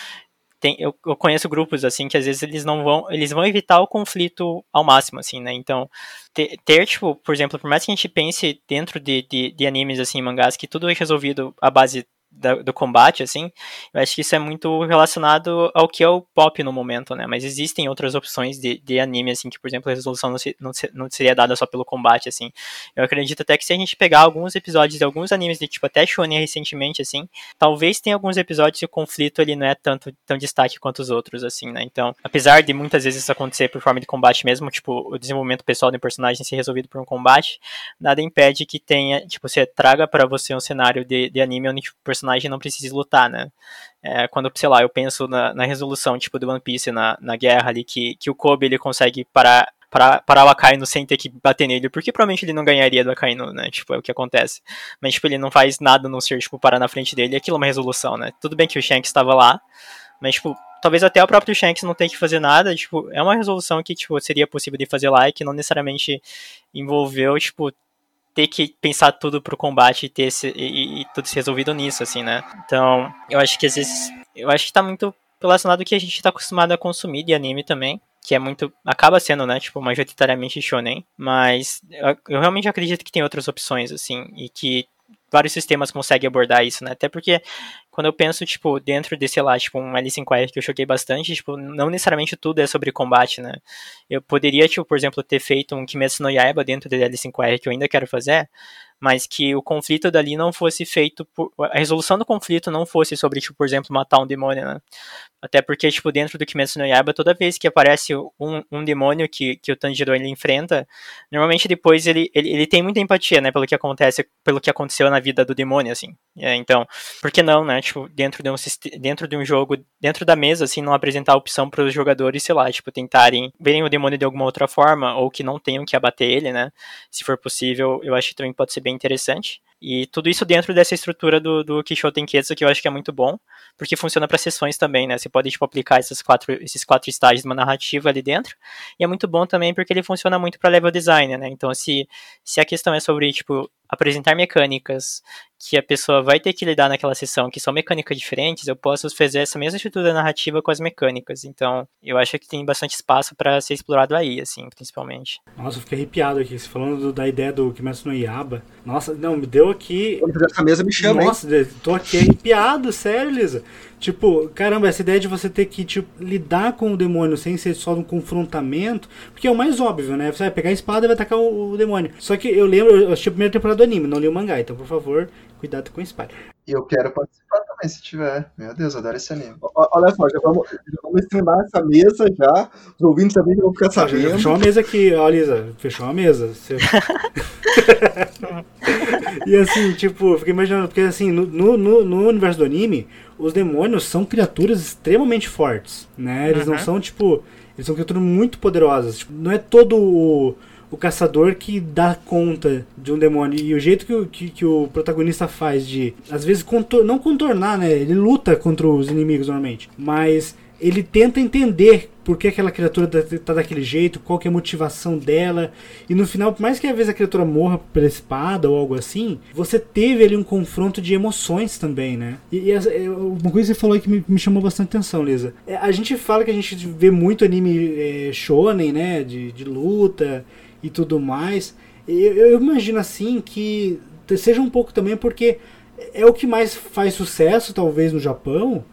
tem, eu, eu, conheço grupos assim que às vezes eles não vão, eles vão evitar o conflito ao máximo, assim, né? Então, ter, ter tipo, por exemplo, por mais que a gente pense dentro de, de, de animes, assim, mangás, que tudo é resolvido à base da, do combate, assim, eu acho que isso é muito relacionado ao que é o pop no momento, né? Mas existem outras opções de, de anime, assim, que, por exemplo, a resolução não, se, não, se, não, seria dada só pelo combate, assim. Eu acredito até que se a gente pegar alguns episódios de alguns animes de, tipo, até Shonen recentemente, assim, talvez tenha alguns episódios que o conflito, ele não é tanto tão destaque quanto os outros, assim, né? Então, apesar de muitas vezes isso acontecer por forma de combate mesmo, tipo, o desenvolvimento pessoal do personagem ser resolvido por um combate, nada impede que tenha, tipo, você traga para você um cenário de, de anime onde tipo, o personagem não precise lutar, né? É, quando, sei lá, eu penso na, na, resolução, tipo, do One Piece na, na guerra ali, que, que o Kobe, ele consegue parar parar, parar o Akainu sem ter que bater nele, porque provavelmente ele não ganharia do Akainu, né? Tipo, é o que acontece. Mas, tipo, ele não faz nada não ser, tipo, parar na frente dele, aquilo é uma resolução, né? Tudo bem que o Shanks estava lá, mas, tipo, talvez até o próprio Shanks não tenha que fazer nada, tipo, é uma resolução que, tipo, seria possível de fazer lá e que não necessariamente envolveu, tipo, ter que pensar tudo pro combate e ter esse, e, e, tudo se resolvido nisso, assim, né? Então, eu acho que às vezes. Eu acho que tá muito relacionado ao que a gente tá acostumado a consumir de anime também. Que é muito. Acaba sendo, né? Tipo, majoritariamente shonen. Mas eu, eu realmente acredito que tem outras opções, assim. E que vários sistemas conseguem abordar isso, né? Até porque quando eu penso, tipo, dentro desse lá, tipo, um Alice Inquiry que eu joguei bastante, tipo, não necessariamente tudo é sobre combate, né? Eu poderia, tipo, por exemplo, ter feito um Kimetsu no Yaiba dentro de Alice Inquiry que eu ainda quero fazer, mas que o conflito dali não fosse feito por, a resolução do conflito não fosse sobre, tipo, por exemplo, matar um demônio, né? Até porque, tipo, dentro do Kimetsu no Yaiba, toda vez que aparece um, um demônio que, que o Tanjiro ele enfrenta, normalmente depois ele, ele, ele tem muita empatia, né, pelo que acontece, pelo que aconteceu na vida do demônio, assim. É, então, por que não, né, tipo, dentro de um dentro de um jogo, dentro da mesa, assim, não apresentar opção para os jogadores, sei lá, tipo, tentarem verem o demônio de alguma outra forma, ou que não tenham que abater ele, né, se for possível, eu acho que também pode ser bem interessante. E tudo isso dentro dessa estrutura do, do Kisho Tenketsu, que eu acho que é muito bom, porque funciona para sessões também, né? Você pode tipo, aplicar esses quatro, esses quatro estágios de uma narrativa ali dentro. E é muito bom também porque ele funciona muito para level design, né? Então, se, se a questão é sobre, tipo, apresentar mecânicas que a pessoa vai ter que lidar naquela sessão, que são mecânicas diferentes, eu posso fazer essa mesma estrutura narrativa com as mecânicas. Então, eu acho que tem bastante espaço para ser explorado aí, assim, principalmente. Nossa, eu fiquei arrepiado aqui, você falando do, da ideia do Kimetsu no Yaba. Nossa, não, me deu aqui... Essa mesa, me chama, Nossa, hein? tô aqui arrepiado, sério, Lisa. Tipo, caramba, essa ideia de você ter que tipo, lidar com o demônio sem ser só um confrontamento, porque é o mais óbvio, né? Você vai pegar a espada e vai atacar o, o demônio. Só que eu lembro, eu assisti a primeira temporada do anime, não li o mangá, então por favor, cuidado com o spoiler. E eu quero participar também, se tiver. Meu Deus, eu adoro esse anime. Olha só, já vamos, já vamos streamar essa mesa já. Os ouvintes também vão ficar sabendo. Fechou uma mesa aqui, ó, Lisa. Fechou uma mesa. Você... e assim, tipo, eu fiquei imaginando, porque assim, no, no, no universo do anime, os demônios são criaturas extremamente fortes, né? Eles uhum. não são, tipo. Eles são criaturas muito poderosas. Tipo, não é todo o o caçador que dá conta de um demônio. E o jeito que o, que, que o protagonista faz de, às vezes, contor não contornar, né? Ele luta contra os inimigos normalmente, mas ele tenta entender por que aquela criatura tá, tá daquele jeito, qual que é a motivação dela. E no final, por mais que às vezes a criatura morra pela espada ou algo assim, você teve ali um confronto de emoções também, né? E, e é, uma coisa que você falou aí que me, me chamou bastante atenção, Lisa. É, a gente fala que a gente vê muito anime é, shonen, né? De, de luta e tudo mais. Eu, eu imagino assim que seja um pouco também porque é o que mais faz sucesso, talvez, no Japão,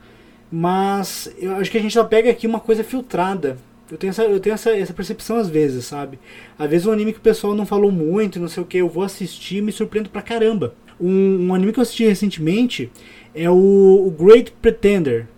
mas eu acho que a gente já pega aqui uma coisa filtrada. Eu tenho, essa, eu tenho essa, essa percepção às vezes, sabe? Às vezes um anime que o pessoal não falou muito, não sei o que, eu vou assistir e me surpreendo pra caramba. Um, um anime que eu assisti recentemente é o, o Great Pretender.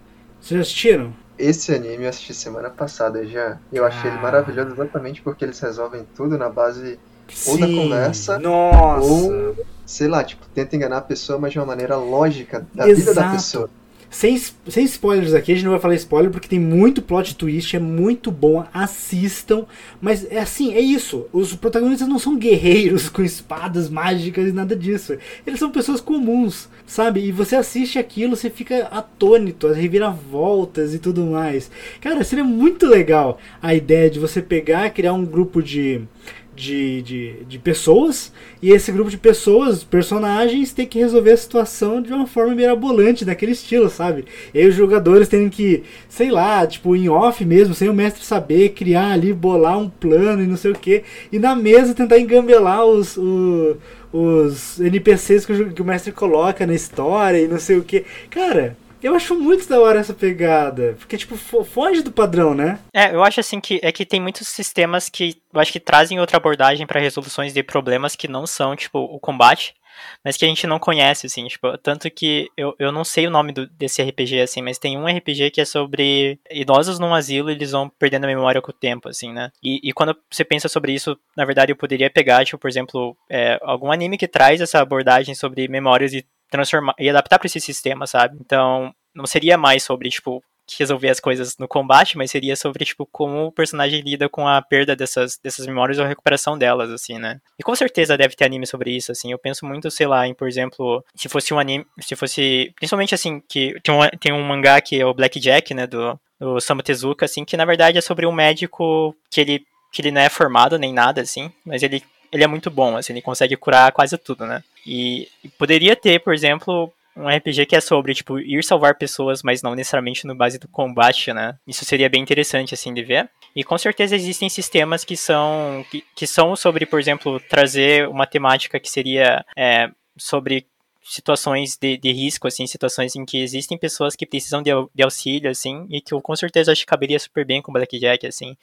Vocês já assistiram? Esse anime eu assisti semana passada já. Eu achei ele Ah. maravilhoso exatamente porque eles resolvem tudo na base, Ou da Sim, conversa, Nossa. ou- sei lá, tipo, tenta enganar a pessoa, mas de uma maneira lógica da vida da Exato. pessoa. Sem, sem spoilers aqui, a gente não vai falar spoiler porque tem muito plot twist, é muito bom, assistam. Mas é assim, é isso. Os protagonistas não são guerreiros com espadas mágicas e nada disso. Eles são pessoas comuns, sabe? E você assiste aquilo, você fica atônito, as reviravoltas e tudo mais. Cara, seria muito legal a ideia de você pegar, criar um grupo de. De, de, de pessoas e esse grupo de pessoas, personagens, tem que resolver a situação de uma forma mirabolante, daquele estilo, sabe? E aí os jogadores têm que, sei lá, tipo, em off mesmo, sem o mestre saber, criar ali, bolar um plano e não sei o que, e na mesa tentar engambelar os, o- os NPCs que o, que o mestre coloca na história e não sei o que. Cara, eu acho muito da hora essa pegada, porque, tipo, fo- foge do padrão, né? É, eu acho assim que é que tem muitos sistemas que eu acho que trazem outra abordagem para resoluções de problemas que não são, tipo, o combate, mas que a gente não conhece, assim, tipo, tanto que eu, eu não sei o nome do- desse RPG, assim, mas tem um RPG que é sobre idosos num asilo e eles vão perdendo a memória com o tempo, assim, né? E, e quando você pensa sobre isso, na verdade, eu poderia pegar, tipo, por exemplo, é, algum anime que traz essa abordagem sobre memórias e transformar e adaptar para esse sistema, sabe? Então, não seria mais sobre, tipo, resolver as coisas no combate, mas seria sobre, tipo, como o personagem lida com a perda dessas, dessas memórias ou a recuperação delas, assim, né? E com certeza deve ter anime sobre isso, assim. Eu penso muito, sei lá, em, por exemplo, se fosse um anime, se fosse, principalmente assim, que tem um, tem um mangá que é o Black Jack, né, do, do Samu Tezuka, assim, que na verdade é sobre um médico que ele, que ele não é formado nem nada, assim, mas ele, ele é muito bom, assim, ele consegue curar quase tudo, né? E, e poderia ter, por exemplo, um RPG que é sobre, tipo, ir salvar pessoas, mas não necessariamente no base do combate, né? Isso seria bem interessante, assim, de ver. E com certeza existem sistemas que são, que, que são sobre, por exemplo, trazer uma temática que seria é, sobre situações de, de risco, assim, situações em que existem pessoas que precisam de, de auxílio, assim, e que eu com certeza acho que caberia super bem com Blackjack, assim.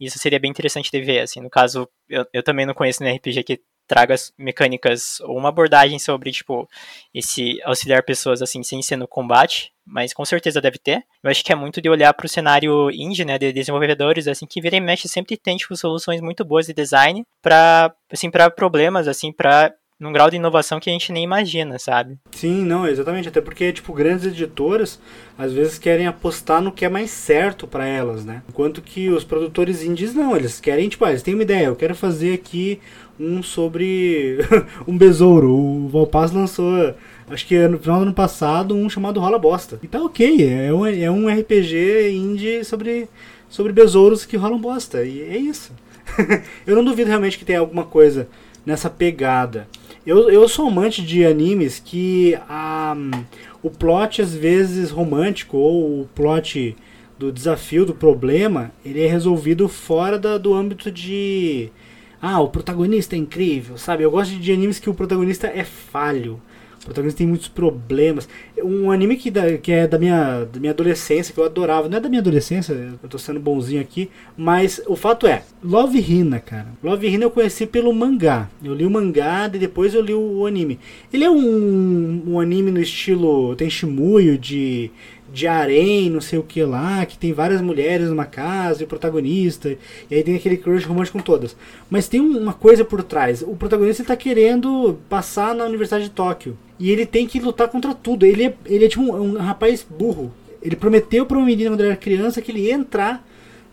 Isso seria bem interessante de ver, assim. No caso, eu, eu também não conheço nenhum RPG que traga as mecânicas ou uma abordagem sobre, tipo, esse auxiliar pessoas, assim, sem ser no combate, mas com certeza deve ter. Eu acho que é muito de olhar para o cenário indie, né, de desenvolvedores, assim, que vira e mexe sempre tem, tipo, soluções muito boas de design para assim, para problemas, assim, para num grau de inovação que a gente nem imagina, sabe? Sim, não, exatamente. Até porque, tipo, grandes editoras às vezes querem apostar no que é mais certo pra elas, né? Enquanto que os produtores indies não, eles querem, tipo, ah, eles têm uma ideia, eu quero fazer aqui um sobre um besouro. O Valpaz lançou, acho que no final do ano passado, um chamado Rola Bosta. E tá ok, é um, é um RPG indie sobre, sobre besouros que rolam bosta. E é isso. eu não duvido realmente que tem alguma coisa nessa pegada. Eu, eu sou amante de animes que a, o plot, às vezes romântico, ou o plot do desafio, do problema, ele é resolvido fora da, do âmbito de. Ah, o protagonista é incrível, sabe? Eu gosto de animes que o protagonista é falho. O protagonista tem muitos problemas. Um anime que, da, que é da minha, da minha adolescência, que eu adorava. Não é da minha adolescência, eu tô sendo bonzinho aqui. Mas o fato é, Love Hina, cara. Love Hina eu conheci pelo mangá. Eu li o mangá e depois eu li o, o anime. Ele é um, um anime no estilo. Tem Shimuyo de de harém, não sei o que lá, que tem várias mulheres numa casa e o protagonista, e aí tem aquele crush romântico com todas. Mas tem uma coisa por trás. O protagonista está querendo passar na Universidade de Tóquio. E ele tem que lutar contra tudo. Ele é, ele é tipo um, um rapaz burro. Ele prometeu para uma menina quando era criança que ele ia entrar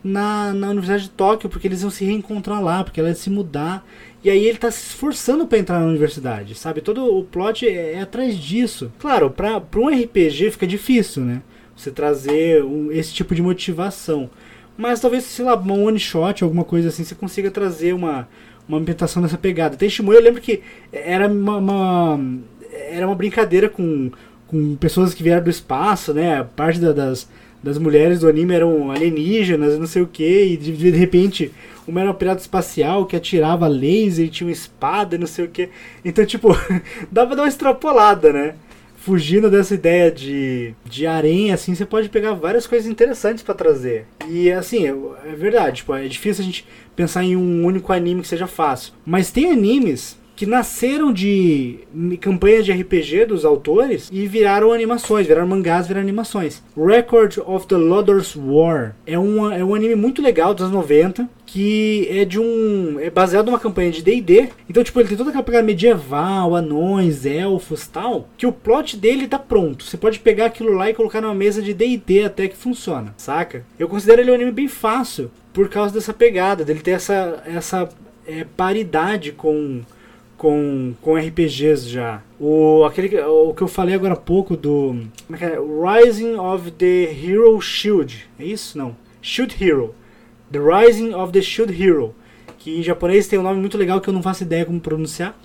na, na Universidade de Tóquio, porque eles iam se reencontrar lá, porque ela ia se mudar. E aí ele tá se esforçando para entrar na universidade, sabe? Todo o plot é, é atrás disso. Claro, para um RPG fica difícil, né? Você trazer um, esse tipo de motivação. Mas talvez, sei lá, uma one shot, alguma coisa assim, você consiga trazer uma, uma ambientação dessa pegada. Tem Shimui, eu lembro que era uma, uma- era uma brincadeira com, com pessoas que vieram do espaço, né? Parte da- das, das mulheres do anime eram alienígenas, não sei o que, e de, de repente uma era um pirata espacial que atirava laser e tinha uma espada, não sei o que. Então, tipo, dá pra dar uma extrapolada, né? Fugindo dessa ideia de, de harém, assim, você pode pegar várias coisas interessantes pra trazer. E, assim, é, é verdade, tipo, é difícil a gente pensar em um único anime que seja fácil. Mas tem animes que nasceram de campanhas de RPG dos autores e viraram animações, viraram mangás, viraram animações. Record of the Lodoss War é um, é um anime muito legal dos anos 90 que é de um é baseado numa campanha de D&D. Então, tipo, ele tem toda aquela pegada medieval, anões, elfos, tal, que o plot dele tá pronto. Você pode pegar aquilo lá e colocar numa mesa de D&D até que funciona, saca? Eu considero ele um anime bem fácil por causa dessa pegada, dele ter essa essa é, paridade com com, com RPGs já. O, aquele, o que eu falei agora há pouco do. Como é que é? Rising of the Hero Shield. É isso? Não. Shield Hero. The Rising of the Shield Hero. Que em japonês tem um nome muito legal que eu não faço ideia como pronunciar.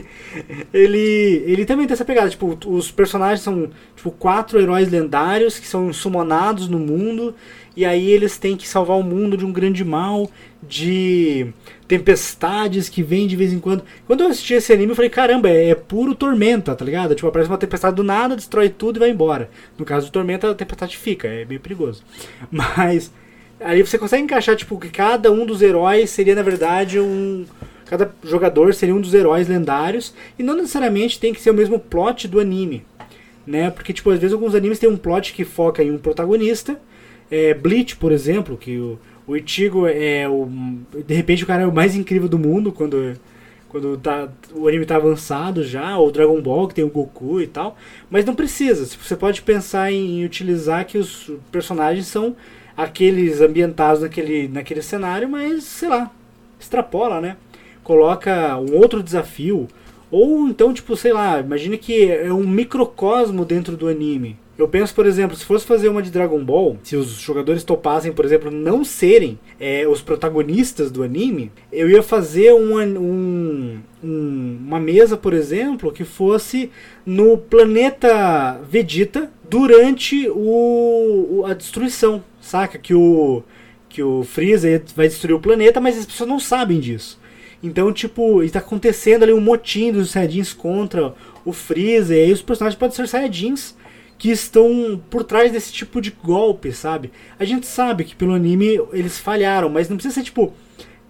ele, ele também tem essa pegada. Tipo, os personagens são tipo, quatro heróis lendários que são summonados no mundo. E aí eles têm que salvar o mundo de um grande mal, de tempestades que vêm de vez em quando. Quando eu assisti esse anime, eu falei, caramba, é, é puro tormenta, tá ligado? Tipo, aparece uma tempestade do nada, destrói tudo e vai embora. No caso do tormenta, a tempestade fica, é meio perigoso. Mas aí você consegue encaixar, tipo, que cada um dos heróis seria, na verdade, um. Cada jogador seria um dos heróis lendários. E não necessariamente tem que ser o mesmo plot do anime. Né? Porque, tipo, às vezes alguns animes têm um plot que foca em um protagonista. É, Bleach, por exemplo, que o, o Ichigo é o. De repente o cara é o mais incrível do mundo quando, quando tá, o anime tá avançado já, ou Dragon Ball, que tem o Goku e tal. Mas não precisa. Você pode pensar em utilizar que os personagens são aqueles ambientados naquele, naquele cenário, mas sei lá, extrapola, né? Coloca um outro desafio. Ou então, tipo, sei lá, imagine que é um microcosmo dentro do anime. Eu penso, por exemplo, se fosse fazer uma de Dragon Ball, se os jogadores topassem, por exemplo, não serem é, os protagonistas do anime, eu ia fazer uma, um, um- uma mesa, por exemplo, que fosse no planeta Vegeta durante o, a destruição, saca? Que o, que o Freeza vai destruir o planeta, mas as pessoas não sabem disso. Então, tipo, está acontecendo ali um motim dos Saiyajins contra o Freeza, e aí os personagens podem ser Saiyajins que estão por trás desse tipo de golpe, sabe? A gente sabe que pelo anime eles falharam, mas não precisa ser, tipo,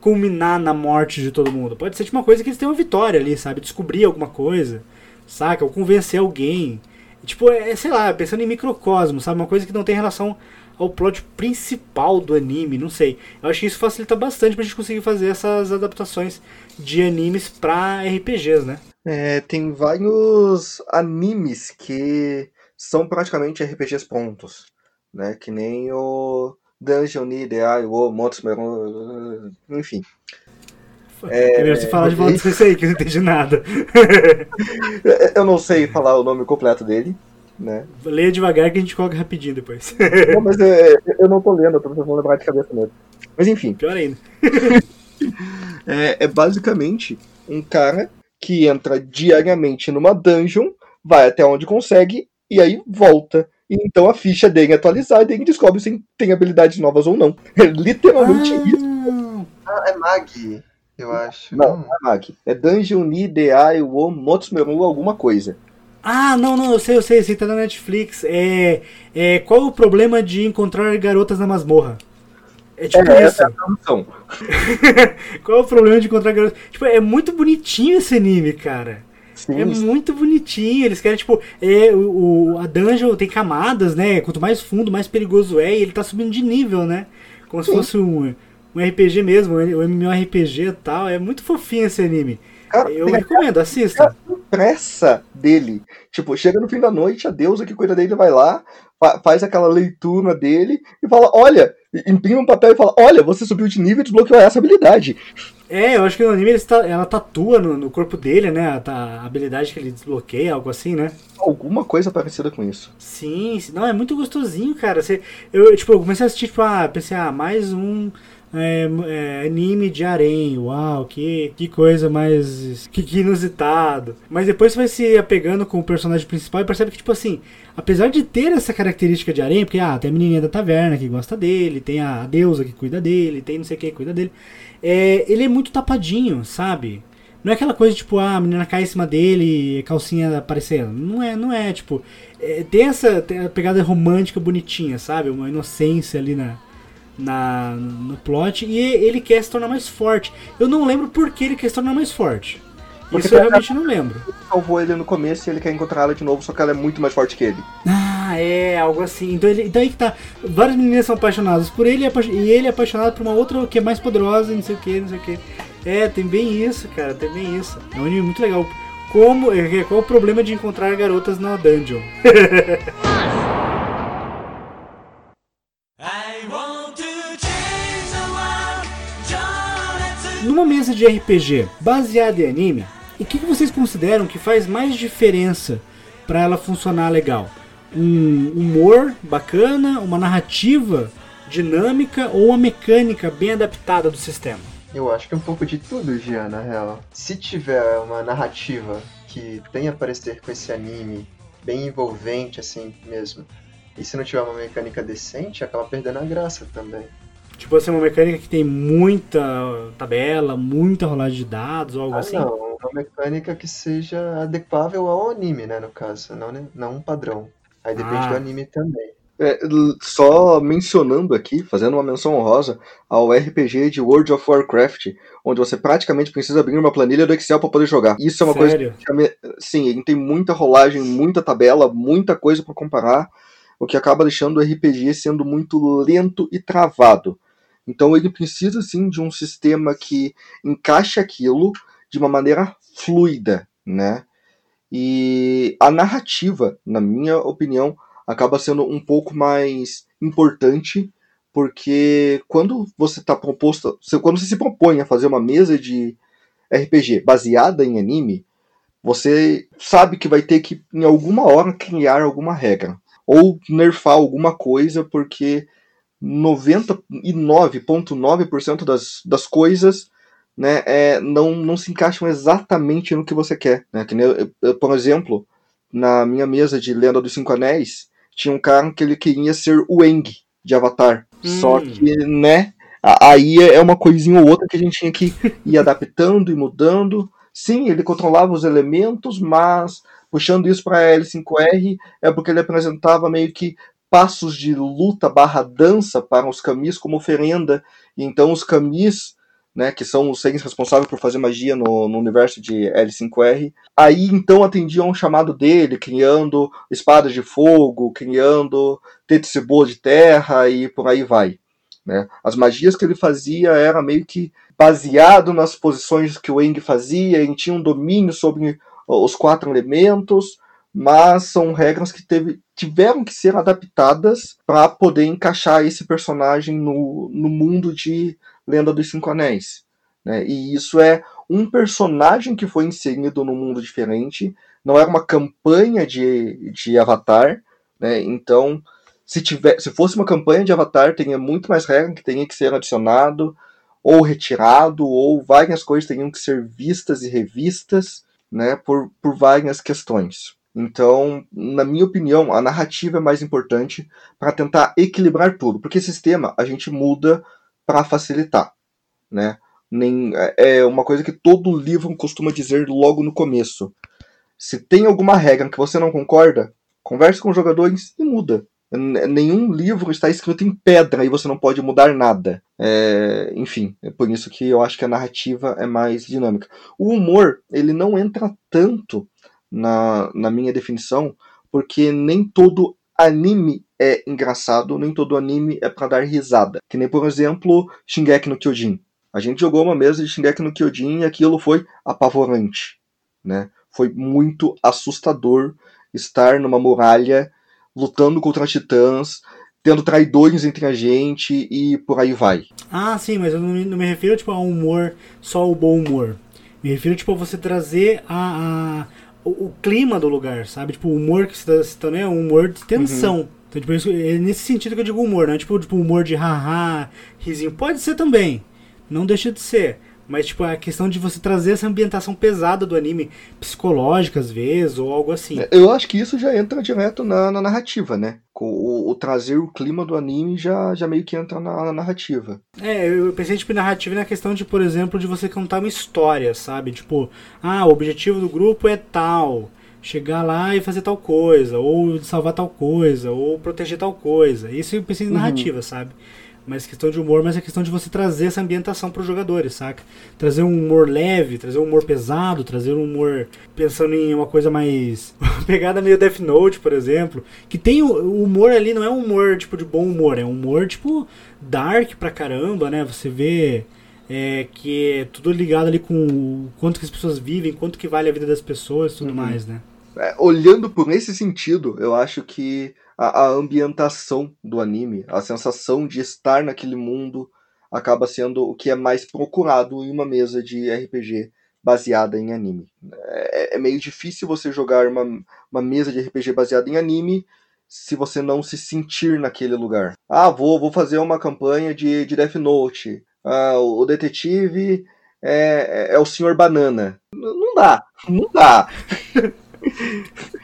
culminar na morte de todo mundo. Pode ser, tipo, uma coisa que eles têm uma vitória ali, sabe? Descobrir alguma coisa, saca? Ou convencer alguém. Tipo, é, sei lá, pensando em microcosmo, sabe? Uma coisa que não tem relação ao plot principal do anime, não sei. Eu acho que isso facilita bastante pra gente conseguir fazer essas adaptações de animes pra RPGs, né? É, tem vários animes que são praticamente RPGs prontos, né? Que nem o Dungeon ni Deai wo Motsumeru, enfim. É melhor você falar de volta disso aí, que eu não entendi nada. Eu não sei falar o nome completo dele, né? Leia devagar que a gente coloca rapidinho depois. Não, mas é, eu não tô lendo, eu tô tentando lembrar de cabeça mesmo. Mas enfim, Pior ainda. é, é basicamente um cara que entra diariamente numa dungeon, vai até onde consegue e aí volta. E então a ficha dele é atualizada e ele descobre se tem habilidades novas ou não. É literalmente isso. Ah, é Mag, eu acho. Não, não é Mag. É Dungeon ni Deai wo Motsumeru alguma coisa. Ah, não, não, eu sei, eu sei, esse tá na Netflix. É, é, qual o problema de encontrar garotas na masmorra? É tipo é, isso. essa é a tradução. Qual o problema de encontrar garotas? Tipo, é muito bonitinho esse anime, cara. Sim, É muito bonitinho. Eles querem, tipo, é, o, a dungeon tem camadas, né? Quanto mais fundo, mais perigoso é. E ele tá subindo de nível, né? Como se Sim. fosse um, um RPG mesmo, um MMORPG e tal. É muito fofinho esse anime. Cara, Eu recomendo, assista. pressa dele. Tipo, chega no fim da noite, a deusa que cuida dele vai lá, fa- faz aquela leitura dele e fala: Olha, imprime um papel e fala: Olha, você subiu de nível e desbloqueou essa habilidade. É, eu acho que no anime está- ela tatua no, no corpo dele, né? A, a habilidade que ele desbloqueia, algo assim, né? Alguma coisa parecida com isso. Sim, sim. não, é muito gostosinho, cara. Você, eu, tipo, eu comecei a assistir, tipo, ah, pensei, ah, mais um é, é, anime de harém, uau, que, que coisa mais que, que inusitado. Mas depois você vai se apegando com o personagem principal e percebe que, tipo assim, apesar de ter essa característica de harém, porque, ah, tem a menininha da taverna que gosta dele, tem a deusa que cuida dele, tem não sei quem que cuida dele, é, ele é muito tapadinho, sabe? Não é aquela coisa tipo, ah, a menina cai em cima dele calcinha aparecendo. Não é, não é, tipo. é, tem essa tem pegada romântica bonitinha, sabe? Uma inocência ali na, na, no plot. E ele quer se tornar mais forte. Eu não lembro por que ele quer se tornar mais forte. Porque Isso eu realmente não lembro. salvou ele no começo e ele quer encontrar ela de novo, só que ela é muito mais forte que ele. Ah, é, algo assim. Então, ele, então aí que tá. Várias meninas são apaixonadas por ele e ele é apaixonado por uma outra que é mais poderosa e não sei o que, não sei o que. É, tem bem isso, cara, tem bem isso. É um anime muito legal. Como, é, qual o problema de encontrar garotas na dungeon? Numa mesa de RPG baseada em anime, o que, que vocês consideram que faz mais diferença para ela funcionar legal? Um humor bacana, uma narrativa dinâmica ou uma mecânica bem adaptada do sistema? Eu acho que é um pouco de tudo, Gian, na real. Se tiver uma narrativa que tenha parecer com esse anime bem envolvente, assim mesmo, e se não tiver uma mecânica decente, acaba perdendo a graça também. Tipo assim, uma mecânica que tem muita tabela, muita rolagem de dados ou algo Ah, assim? não, uma mecânica que seja adequável ao anime, né, no caso, não, né, não um padrão. Aí depende Ah. do anime também. É, só mencionando aqui, fazendo uma menção honrosa ao RPG de World of Warcraft, onde você praticamente precisa abrir uma planilha do Excel para poder jogar. Isso é uma coisa Sério? que a me- sim, ele tem muita rolagem, muita tabela, muita coisa para comparar, o que acaba deixando o RPG sendo muito lento e travado. Então ele precisa sim de um sistema que encaixe aquilo de uma maneira fluida, né? E a narrativa, na minha opinião, acaba sendo um pouco mais importante, porque quando você está proposto, quando você se propõe a fazer uma mesa de RPG baseada em anime, você sabe que vai ter que em alguma hora criar alguma regra ou nerfar alguma coisa, porque 99,9% das, das coisas né, é, não, não se encaixam exatamente no que você quer. Né? Que eu- eu- por exemplo, na minha mesa de Lenda dos Cinco Anéis, tinha um cara que ele queria ser o Eng de Avatar. Só Hum. que, né, aí é uma coisinha ou outra que a gente tinha que ir adaptando e mudando. Sim, ele controlava os elementos, mas puxando isso para L5R é porque ele apresentava meio que passos de luta barra dança para os camis como oferenda. E então os camis, né, que são os seres responsáveis por fazer magia no, no universo de L5R, aí então atendiam ao chamado dele, criando espadas de fogo, criando Tetsubo de terra e por aí vai. Né? As magias que ele fazia era meio que baseado nas posições que o Eng fazia, ele tinha um domínio sobre os quatro elementos, mas são regras que teve, tiveram que ser adaptadas para poder encaixar esse personagem no, no mundo de Lenda dos Cinco Anéis. Né? E isso é um personagem que foi inserido num mundo diferente, não era uma campanha de, de Avatar, né? então se, tiver, se fosse uma campanha de Avatar, teria muito mais regra que teria que ser adicionado, ou retirado, ou várias coisas teriam que ser vistas e revistas, né, por, por várias questões. Então, na minha opinião, a narrativa é mais importante para tentar equilibrar tudo, porque sistema a gente muda para facilitar, né? Nem, é uma coisa que todo livro costuma dizer logo no começo. Se tem alguma regra que você não concorda, converse com os jogadores e muda. Nenhum livro está escrito em pedra e você não pode mudar nada. É, enfim, é por isso que eu acho que a narrativa é mais dinâmica. O humor, ele não entra tanto na, na minha definição, porque nem todo anime é engraçado, nem todo anime é para dar risada. Que nem, por exemplo, Shingeki no Kyojin. A gente jogou uma mesa de Shingeki no Kyojin e aquilo foi apavorante, né? Foi muito assustador estar numa muralha lutando contra titãs, tendo traidores entre a gente e por aí vai. Ah, sim, mas eu não me, não me refiro tipo, a humor, só o bom humor. Me refiro tipo, a você trazer a, a- o, o clima do lugar, sabe? Tipo, o humor que você está citando é um humor de tensão. Então, tipo, isso- é nesse sentido que eu digo humor, não é tipo, tipo humor de haha, risinho. Pode ser também, não deixa de ser. Mas, tipo, a questão de você trazer essa ambientação pesada do anime, psicológica às vezes, ou algo assim. Eu acho que isso já entra direto na, na narrativa, né? O, o trazer o clima do anime já, já meio que entra na, na narrativa. É, eu pensei tipo, em narrativa na questão de, por exemplo, de você contar uma história, sabe? Tipo, ah, o objetivo do grupo é tal, chegar lá e fazer tal coisa, ou salvar tal coisa, ou proteger tal coisa. Isso eu pensei em Uhum. narrativa, sabe? Mas questão de humor, mas é questão de você trazer essa ambientação para os jogadores, saca? Trazer um humor leve, trazer um humor pesado, trazer um humor pensando em uma coisa mais pegada meio Death Note, por exemplo, que tem o, humor ali não é um humor tipo de bom humor, é um humor tipo dark pra caramba, né? Você vê é, que é tudo ligado ali com o quanto que as pessoas vivem, quanto que vale a vida das pessoas, e tudo Uhum. mais, né? É, olhando por esse sentido, eu acho que a, a ambientação do anime, a sensação de estar naquele mundo, acaba sendo o que é mais procurado em uma mesa de RPG baseada em anime. É, é meio difícil você jogar uma, uma mesa de RPG baseada em anime se você não se sentir naquele lugar. Ah, vou, vou fazer uma campanha de, de Death Note. Ah, o detetive é, é o Senhor Banana. Não dá, não dá.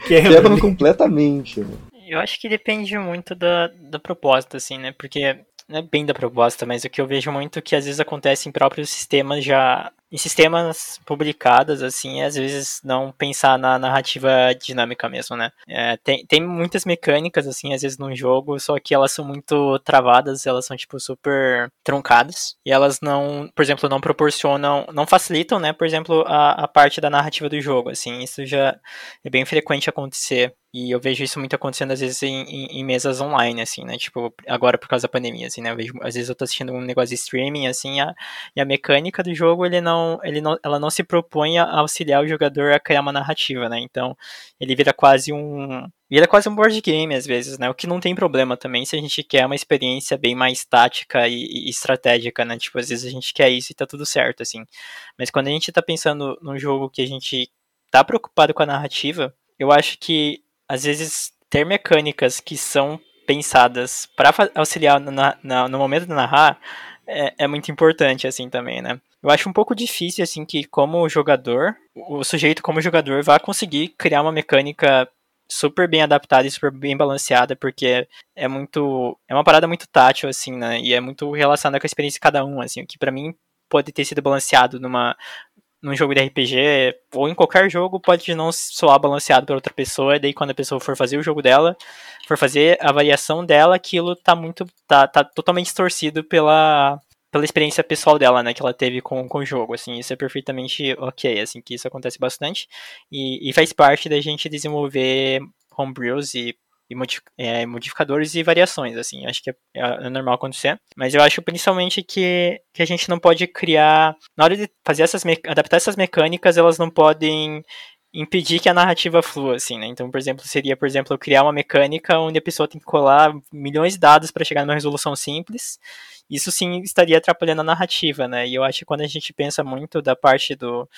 Quebra, Quebra completamente. né? Eu acho que depende muito da, da proposta, assim, né? Porque não é bem da proposta, mas o que eu vejo muito que às vezes acontece em próprios sistemas já. Em sistemas publicados, assim, às vezes não pensar na narrativa dinâmica mesmo, né? É, tem, tem muitas mecânicas, assim, às vezes num jogo, só que elas são muito travadas, elas são, tipo, super truncadas. E elas não, por exemplo, não proporcionam, não facilitam, né, por exemplo, a, a parte da narrativa do jogo, assim. Isso já é bem frequente acontecer. E eu vejo isso muito acontecendo às vezes em, em, em mesas online, assim, né? Tipo, agora por causa da pandemia, assim, né? Eu vejo, às vezes eu tô assistindo um negócio de streaming, assim, a, e a mecânica do jogo, ele não, ele não, ela não se propõe a auxiliar o jogador a criar uma narrativa, né? Então, ele vira quase um. Vira quase um board game, às vezes, né? O que não tem problema também se a gente quer uma experiência bem mais tática e, e estratégica, né? Tipo, às vezes a gente quer isso e tá tudo certo, assim. Mas quando a gente tá pensando num jogo que a gente tá preocupado com a narrativa, eu acho que às vezes ter mecânicas que são pensadas para auxiliar na, na, no momento de narrar é, é, muito importante assim também, né? Eu acho um pouco difícil assim que como jogador, o sujeito como jogador vai conseguir criar uma mecânica super bem adaptada e super bem balanceada, porque é muito é uma parada muito tátil assim, né? E é muito relacionada com a experiência de cada um, assim, o que para mim pode ter sido balanceado numa num jogo de RPG ou em qualquer jogo pode não soar balanceado para outra pessoa, e daí quando a pessoa for fazer o jogo dela, for fazer a variação dela, aquilo tá muito tá, tá totalmente distorcido pela pela experiência pessoal dela, né, que ela teve com, com o jogo, assim, isso é perfeitamente ok, assim, que isso acontece bastante, e, e faz parte da gente desenvolver homebrews e e é, modificadores e variações, assim, acho que é, é, normal acontecer. Mas eu acho principalmente que, que a gente não pode criar, na hora de fazer essas adaptar essas mecânicas, elas não podem impedir que a narrativa flua, assim, né? Então, por exemplo, seria, por exemplo, eu criar uma mecânica onde a pessoa tem que colar milhões de dados para chegar numa resolução simples. Isso sim estaria atrapalhando a narrativa, né? E eu acho que quando a gente pensa muito da parte do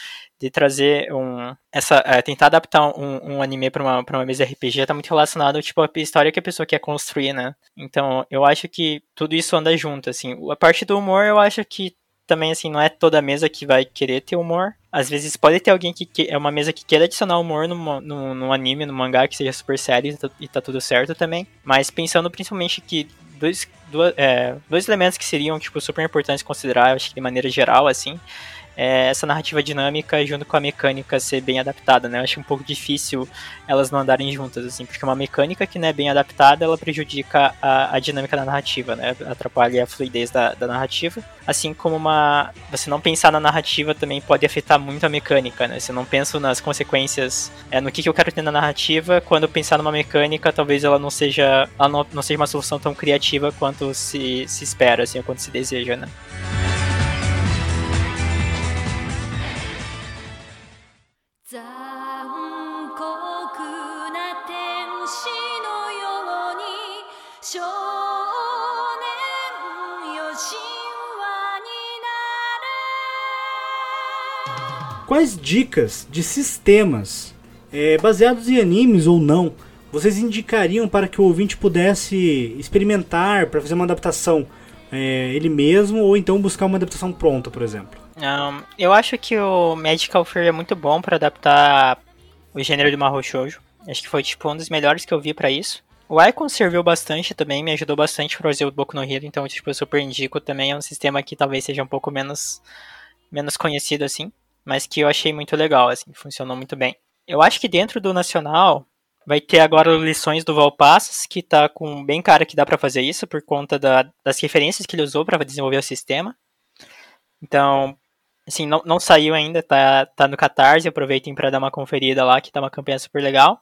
de trazer um essa é, tentar adaptar um, um anime para uma para uma mesa RPG está muito relacionado tipo a história que a pessoa quer construir, né? Então, eu acho que tudo isso anda junto, assim. A parte do humor, eu acho que também, assim, não é toda mesa que vai querer ter humor. Às vezes pode ter alguém que, que é uma mesa que queira adicionar humor no, no, no, anime, no mangá, que seja super sério e tá, e tá tudo certo também. Mas pensando principalmente que dois, dois, é, dois elementos que seriam, tipo, super importantes considerar, acho que de maneira geral, assim, é essa narrativa dinâmica junto com a mecânica ser bem adaptada, né? Eu acho um pouco difícil elas não andarem juntas, assim, porque uma mecânica que não é bem adaptada, ela prejudica a, a dinâmica da narrativa, né? Atrapalha a fluidez da, da, narrativa. Assim como uma. Você não pensar na narrativa também pode afetar muito a mecânica, né? Se eu não penso nas consequências, é, no que, que eu quero ter na narrativa, quando eu pensar numa mecânica, talvez ela não seja. Ela não, não seja uma solução tão criativa quanto se, se espera, assim, quanto se deseja, né? Quais dicas de sistemas, é, baseados em animes ou não, vocês indicariam para que o ouvinte pudesse experimentar para fazer uma adaptação é, ele mesmo ou então buscar uma adaptação pronta, por exemplo? Um, eu acho que o Magical Fury é muito bom para adaptar o gênero do Mahou Shoujo. Acho que foi tipo um dos melhores que eu vi para isso. O Icon serviu bastante também, me ajudou bastante para fazer o Boku no Hero, então tipo, eu super indico também. É um sistema que talvez seja um pouco menos, menos conhecido assim, mas que eu achei muito legal, assim, funcionou muito bem. Eu acho que dentro do Nacional, vai ter agora lições do Valpassas, que tá com bem cara que dá para fazer isso, por conta da, das referências que ele usou para desenvolver o sistema. Então, assim, não, não saiu ainda, tá, tá no Catarse, aproveitem para dar uma conferida lá, que tá uma campanha super legal.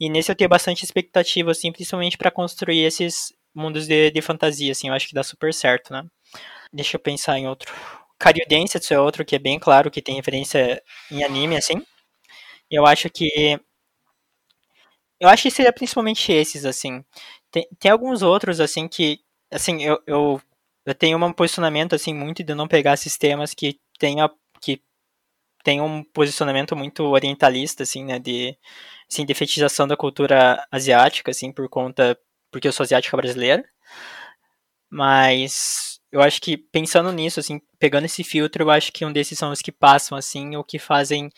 E nesse eu tenho bastante expectativa, assim, principalmente para construir esses mundos de, de fantasia, assim, eu acho que dá super certo, né? Deixa eu pensar em outro. Karyu Densetsu é outro que é bem claro que tem referência em anime, assim. Eu acho que. Eu acho que seria principalmente esses, assim. Tem, tem alguns outros, assim, que. Assim, eu, eu, eu tenho um posicionamento, assim, muito de não pegar sistemas que tenha. que tem um posicionamento muito orientalista, assim, né? De, assim, de fetichização da cultura asiática, assim, por conta. porque eu sou asiática brasileira. Mas eu acho que pensando nisso, assim, pegando esse filtro, eu acho que um desses são os que passam, assim, ou que fazem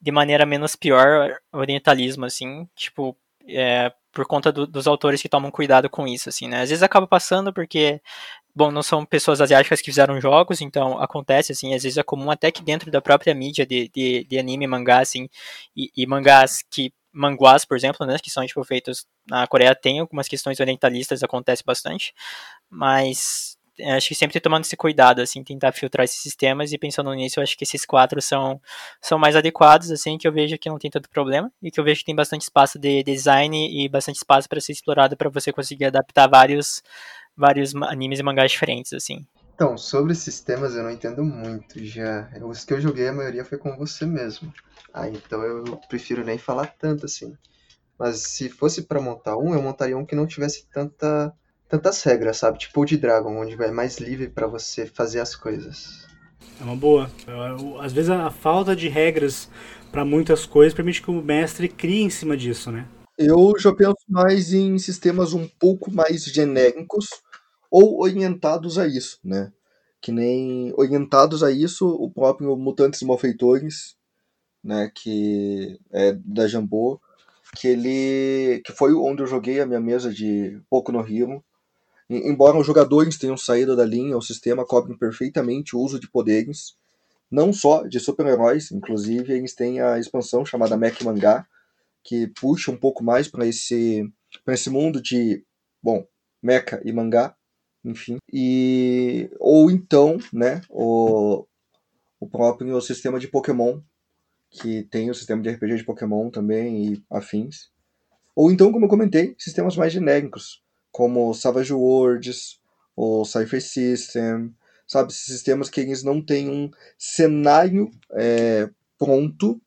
de maneira menos pior orientalismo, assim, tipo, é, por conta do, dos autores que tomam cuidado com isso, assim, né? Às vezes acaba passando porque, bom, não são pessoas asiáticas que fizeram jogos, então acontece, assim, às vezes é comum até que dentro da própria mídia de, de, de anime, mangá, assim, e, e mangás que manguás, por exemplo, né, que são tipo feitos na Coreia, tem algumas questões orientalistas, acontece bastante, mas acho que sempre tomando esse cuidado, assim, tentar filtrar esses sistemas e pensando nisso, eu acho que esses quatro são, são mais adequados, assim, que eu vejo que não tem tanto problema e que eu vejo que tem bastante espaço de design e bastante espaço para ser explorado para você conseguir adaptar vários, vários animes e mangás diferentes, assim. Então, sobre sistemas eu não entendo muito já. Os que eu joguei, a maioria foi com você mesmo. Ah, então eu prefiro nem falar tanto assim. Mas se fosse para montar um, eu montaria um que não tivesse tanta tantas regras, sabe? Tipo o de Dragon, onde é mais livre para você fazer as coisas. É uma boa. Às vezes a falta de regras para muitas coisas permite que o mestre crie em cima disso, né? Eu já penso mais em sistemas um pouco mais genéricos ou orientados a isso, né? Que nem orientados a isso o próprio Mutantes Malfeitores, né? Que é da Jambô, que ele que foi onde eu joguei a minha mesa de Pouco no Hero Embora os jogadores tenham saído da linha, o sistema cobre perfeitamente o uso de poderes, não só de super-heróis, inclusive eles têm a expansão chamada Mech Mangá, que puxa um pouco mais para esse, esse mundo de, bom, mecha e mangá, enfim. E, ou então, né, o, o próprio sistema de Pokémon, que tem o sistema de RPG de Pokémon também e afins. Ou então, como eu comentei, sistemas mais genéricos, como Savage Worlds, o Cypher System, sabe? Sistemas que eles não têm um cenário é, pronto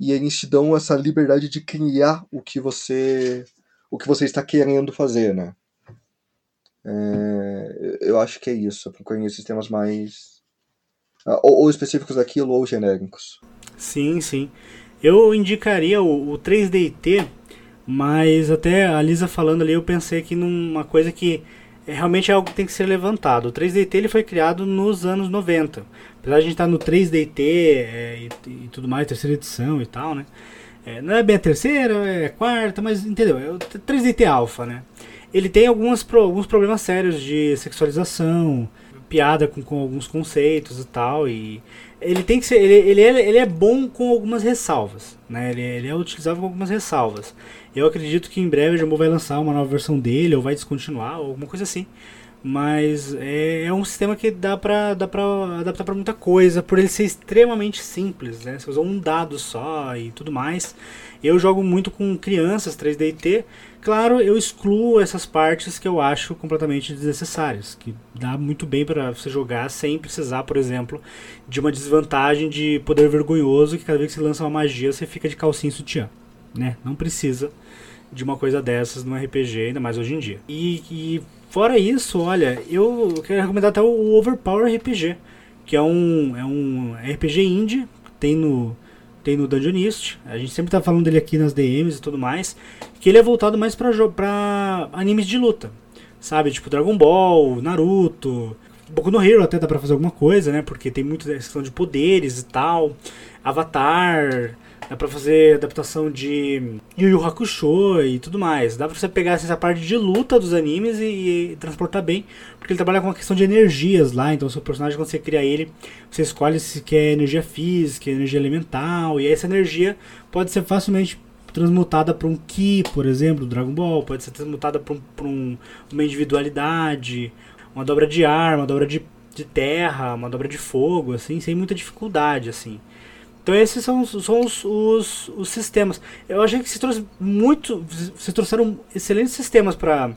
e eles te dão essa liberdade de criar o que você o que você está querendo fazer, né? É, eu acho que é isso. Eu procurei sistemas mais ah, ou, ou, específicos daquilo ou genéricos. Sim, sim. Eu indicaria o, o 3DT mas até a Lisa falando ali, eu pensei que numa coisa que é, realmente é algo que tem que ser levantado. O 3DT ele foi criado nos anos 90. Apesar de a gente estar no 3DT é, e, e, tudo mais, terceira edição e tal, né? É, não é bem a terceira, é a quarta, mas entendeu? É o 3DT Alpha, né? Ele tem algumas, alguns problemas sérios de sexualização, piada com, com alguns conceitos e tal, e ele tem que ser ele, ele, é, ele é bom com algumas ressalvas né ele, ele é utilizável com algumas ressalvas eu acredito que em breve a Jumbo vai lançar uma nova versão dele ou vai descontinuar ou alguma coisa assim. Mas é, é um sistema que dá pra, dá pra adaptar para muita coisa por ele ser extremamente simples né? Você usa um dado só e tudo mais. Eu jogo muito com crianças 3D T. Claro, eu excluo essas partes que eu acho completamente desnecessárias, que dá muito bem para você jogar sem precisar, por exemplo, de uma desvantagem de poder vergonhoso que cada vez que você lança uma magia você fica de calcinha e sutiã, né? Não precisa de uma coisa dessas no RPG, ainda mais hoje em dia. E, e fora isso, olha, eu quero recomendar até o Overpower RPG, que é um, é um RPG indie, tem no tem no Dungeonist. A gente sempre tá falando dele aqui nas DMs e tudo mais. Que ele é voltado mais pra, pra animes de luta. Sabe? Tipo Dragon Ball, Naruto. Boku no Hero até dá pra fazer alguma coisa, né? Porque tem muita questão de poderes e tal. Avatar. Dá pra fazer adaptação de Yu Yu Hakusho e tudo mais. Dá pra você pegar essa parte de luta dos animes e, e, transportar bem. Porque ele trabalha com a questão de energias lá. Então, seu personagem, quando você cria ele, você escolhe se quer energia física, energia elemental. E essa energia pode ser facilmente transmutada para um Ki, por exemplo, do Dragon Ball, pode ser transmutada para um, um- uma individualidade, uma dobra de ar, uma dobra de, de terra, uma dobra de fogo, assim, sem muita dificuldade, assim. Então esses são, são os, os, os sistemas. Eu achei que se trouxe muito, trouxeram excelentes sistemas para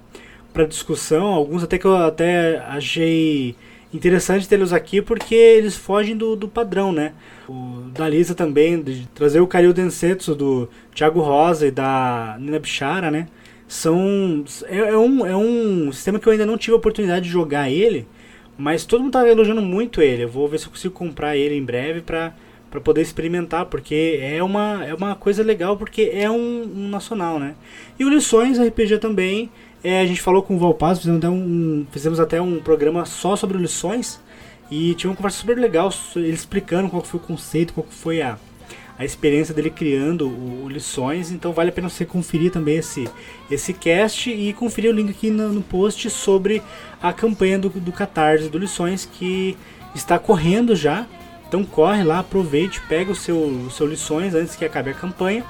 para discussão, alguns até que eu até achei interessante tê-los aqui porque eles fogem do, do padrão, né? O da Lisa também, de trazer o Karyu Densetsu do Thiago Rosa e da Nina Bichara, né? São. É, é um, é um sistema que eu ainda não tive a oportunidade de jogar ele, mas todo mundo tá elogiando muito ele. Eu vou ver se eu consigo comprar ele em breve pra, pra poder experimentar, porque é uma, é uma coisa legal, porque é um, um nacional, né? E o Lições RPG também. É, a gente falou com o Valpaz, fizemos até um, fizemos até um programa só sobre lições. E tinha uma conversa super legal, ele explicando qual foi o conceito, qual foi a, a experiência dele criando o, o Lições. Então vale a pena você conferir também esse, esse cast e conferir o link aqui no, no post sobre a campanha do, do Catarse do Lições que está correndo já. Então corre lá, aproveite, pega o seu, o seu lições antes que acabe a campanha.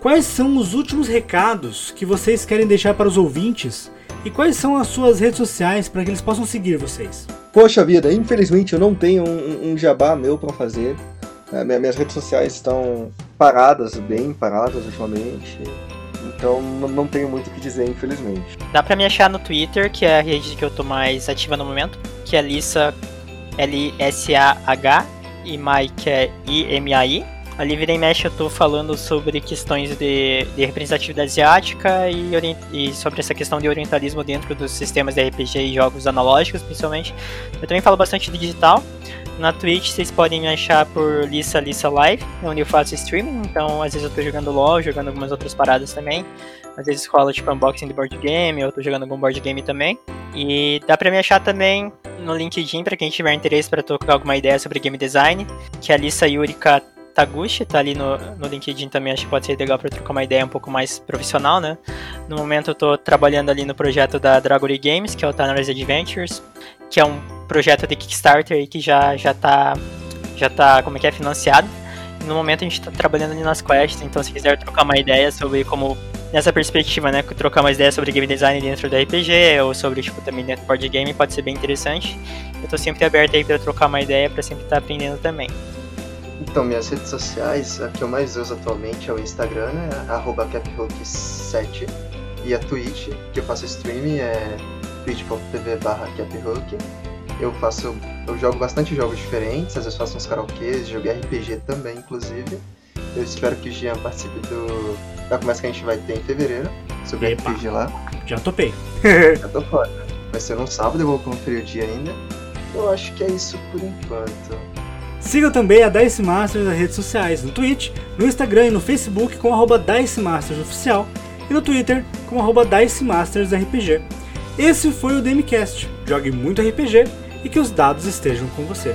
Quais são os últimos recados que vocês querem deixar para os ouvintes e quais são as suas redes sociais para que eles possam seguir vocês? Poxa vida, infelizmente eu não tenho um, um jabá meu pra fazer. É, minha- minhas redes sociais estão paradas, bem paradas ultimamente. Então não- tenho muito o que dizer, infelizmente. Dá pra me achar no Twitter, que é a rede que eu tô mais ativa no momento, que é Lissa L-S-A-H e Mai, que é I-M-A-I. Ali vira e mexe eu tô falando sobre questões de, de representatividade asiática e, e sobre essa questão de orientalismo dentro dos sistemas de RPG e jogos analógicos, principalmente. Eu também falo bastante de digital. Na Twitch vocês podem me achar por Lissa Lissa Live, onde eu faço streaming, então às vezes eu tô jogando LOL, jogando algumas outras paradas também. Às vezes rola tipo unboxing de board game, eu tô jogando algum board game também. E dá pra me achar também no LinkedIn pra quem tiver interesse pra trocar alguma ideia sobre game design, que é a Lissa Yurika Taguchi, tá ali no, no LinkedIn também, acho que pode ser legal pra trocar uma ideia um pouco mais profissional, né? No momento eu tô trabalhando ali no projeto da Dragory Games, que é o Tanner's Adventures, que é um projeto de Kickstarter aí que já, já tá, já tá, como é que é, financiado. No momento a gente tá trabalhando ali nas quests, então se quiser trocar uma ideia sobre como nessa perspectiva, né, trocar mais ideias sobre game design dentro do RPG ou sobre tipo também dentro do board game pode ser bem interessante. Eu tô sempre aberto aí para trocar uma ideia para sempre estar aprendendo também. Então, minhas redes sociais, a que eu mais uso atualmente é o Instagram, né? arroba caphook7. E a Twitch, que eu faço streaming, é twitch.tv barra caphook. Eu faço. Eu jogo bastante jogos diferentes, às vezes faço uns karaokês, jogo RPG também, inclusive. Eu espero que o Jean participe do, da conversa que a gente vai ter em fevereiro sobre Epa. RPG lá. Já topei. Já tô fora. Vai ser no sábado, eu vou conferir o dia ainda. Eu acho que é isso por enquanto. Sigam também a Dice Masters nas redes sociais, no Twitch, no Instagram e no Facebook com arroba Dice Masters Oficial e no Twitter com arroba Dice Masters RPG. Esse foi o DMCast. Jogue muito RPG e que os dados estejam com você.